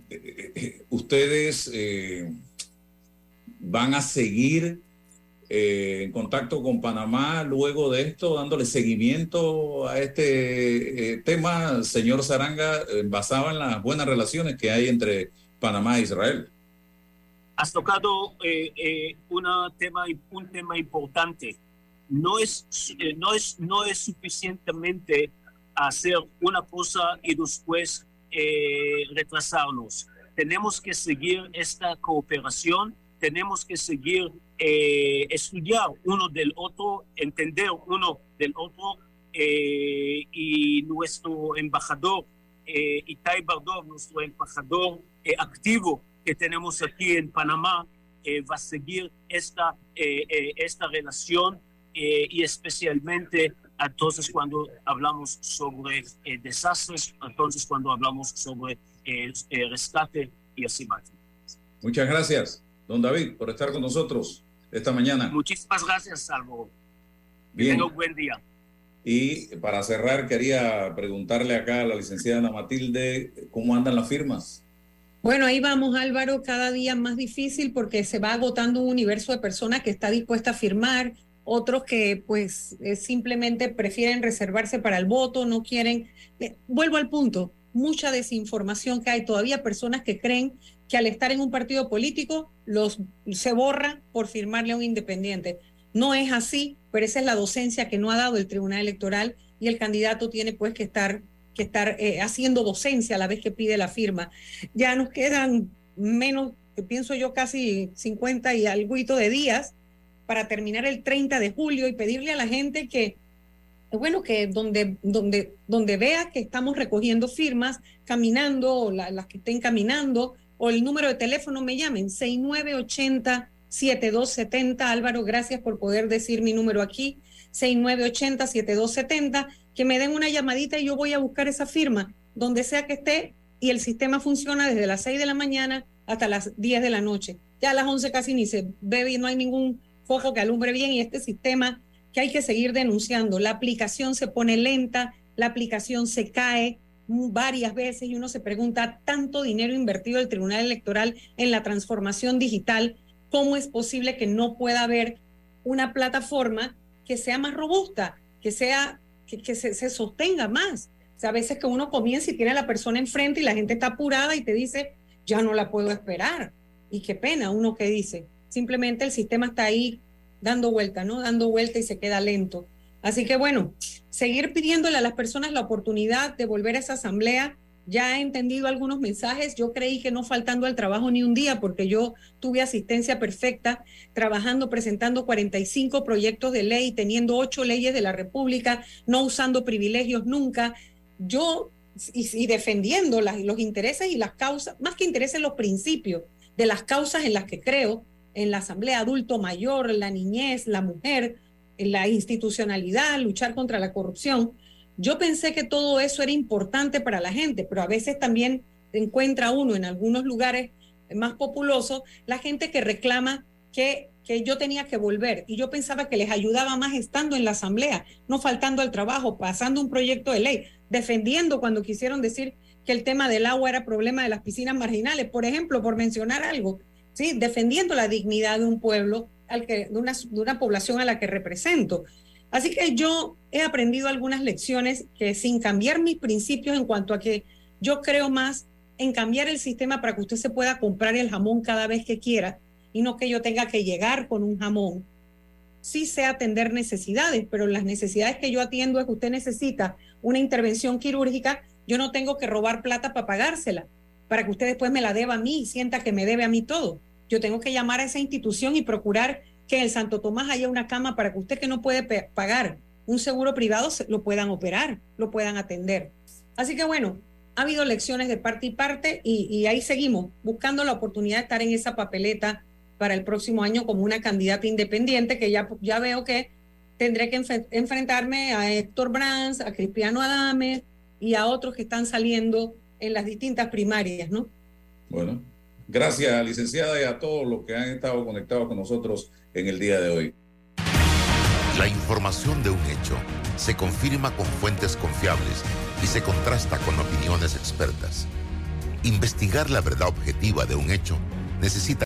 eh, ustedes van a seguir en contacto con Panamá luego de esto, dándole seguimiento a este tema, señor Zaranga, basado en las buenas relaciones que hay entre Panamá e Israel. Has tocado una tema, un tema importante no es, eh, no es, no es suficientemente hacer una cosa y después eh, retrasarnos. Tenemos que seguir esta cooperación, tenemos que seguir eh, estudiar uno del otro, entender uno del otro y nuestro embajador Itai Bardov, nuestro embajador activo que tenemos aquí en Panamá, va a seguir esta, esta relación eh, y especialmente entonces cuando hablamos sobre eh, desastres, entonces cuando hablamos sobre eh, rescate y así más. Muchas gracias, don David, por estar con nosotros esta mañana. Muchísimas gracias, Salvo. Bien. un buen día. Y para cerrar, quería preguntarle acá a la licenciada Ana Matilde, ¿cómo andan las firmas? Bueno, ahí vamos, Álvaro, cada día más difícil porque se va agotando un universo de personas que está dispuesta a firmar otros que pues eh, simplemente prefieren reservarse para el voto, no quieren. Eh, vuelvo al punto, mucha desinformación que hay, todavía personas que creen que al estar en un partido político los se borra por firmarle a un independiente. No es así, pero esa es la docencia que no ha dado el Tribunal Electoral y el candidato tiene pues que estar que estar eh, haciendo docencia a la vez que pide la firma. Ya nos quedan menos, pienso yo, casi 50 y algo de días para terminar el 30 de julio y pedirle a la gente que, bueno, que donde, donde, donde vea que estamos recogiendo firmas, caminando, las que estén caminando, o el número de teléfono me llamen, 6980-7270. Álvaro, gracias por poder decir mi número aquí, 6980-7270, que me den una llamadita y yo voy a buscar esa firma, donde sea que esté, y el sistema funciona desde las 6 de la mañana hasta las 10 de la noche. Ya a las 11 casi ni se ve no hay ningún foco que alumbre bien y este sistema que hay que seguir denunciando. La aplicación se pone lenta, la aplicación se cae varias veces y uno se pregunta, tanto dinero invertido el Tribunal Electoral en la transformación digital, ¿cómo es posible que no pueda haber una plataforma que sea más robusta, que sea, que, se, se, sostenga más? O sea, a veces que uno comienza y tiene a la persona enfrente y la gente está apurada y te dice, ya no la puedo esperar. Y qué pena, uno que dice, simplemente el sistema está ahí dando vuelta, ¿no? Dando vuelta y se queda lento. Así que bueno, seguir pidiéndole a las personas la oportunidad de volver a esa asamblea ya he entendido algunos mensajes. Yo creí que no faltando al trabajo ni un día, porque yo tuve asistencia perfecta, trabajando, presentando 45 proyectos de ley, teniendo ocho leyes de la República, no usando privilegios nunca. Yo, y, y defendiendo los intereses y las causas, más que intereses, los principios de las causas en las que creo, en la Asamblea Adulto Mayor, la niñez, la mujer, la institucionalidad, luchar contra la corrupción. Yo pensé que todo eso era importante para la gente, pero a veces también encuentra uno en algunos lugares más populosos la gente que reclama que, que yo tenía que volver y yo pensaba que les ayudaba más estando en la asamblea, no faltando al trabajo, pasando un proyecto de ley, defendiendo cuando quisieron decir que el tema del agua era problema de las piscinas marginales, por ejemplo, por mencionar algo, ¿sí? defendiendo la dignidad de un pueblo, de, una, de una población a la que represento. Así que yo he aprendido algunas lecciones que sin cambiar mis principios en cuanto a que yo creo más en cambiar el sistema para que usted se pueda comprar el jamón cada vez que quiera y no que yo tenga que llegar con un jamón. Sí sé atender necesidades, pero las necesidades que yo atiendo es que usted necesita una intervención quirúrgica, yo no tengo que robar plata para pagársela, para que usted después me la deba a mí y sienta que me debe a mí todo. Yo tengo que llamar a esa institución y procurar que en el Santo Tomás haya una cama para que usted que no puede pagar un seguro privado lo puedan operar, lo puedan atender. Así que bueno, ha habido lecciones de parte y parte y, ahí seguimos buscando la oportunidad de estar en esa papeleta para el próximo año como una candidata independiente que ya, ya veo que tendré que enf enfrentarme a Héctor Brands, a Cristiano Adame y a otros que están saliendo en las distintas primarias, ¿no? Bueno, gracias, licenciada, y a todos los que han estado conectados con nosotros en el día de hoy. La información de un hecho se confirma con fuentes confiables y se contrasta con opiniones expertas. Investigar la verdad objetiva de un hecho necesita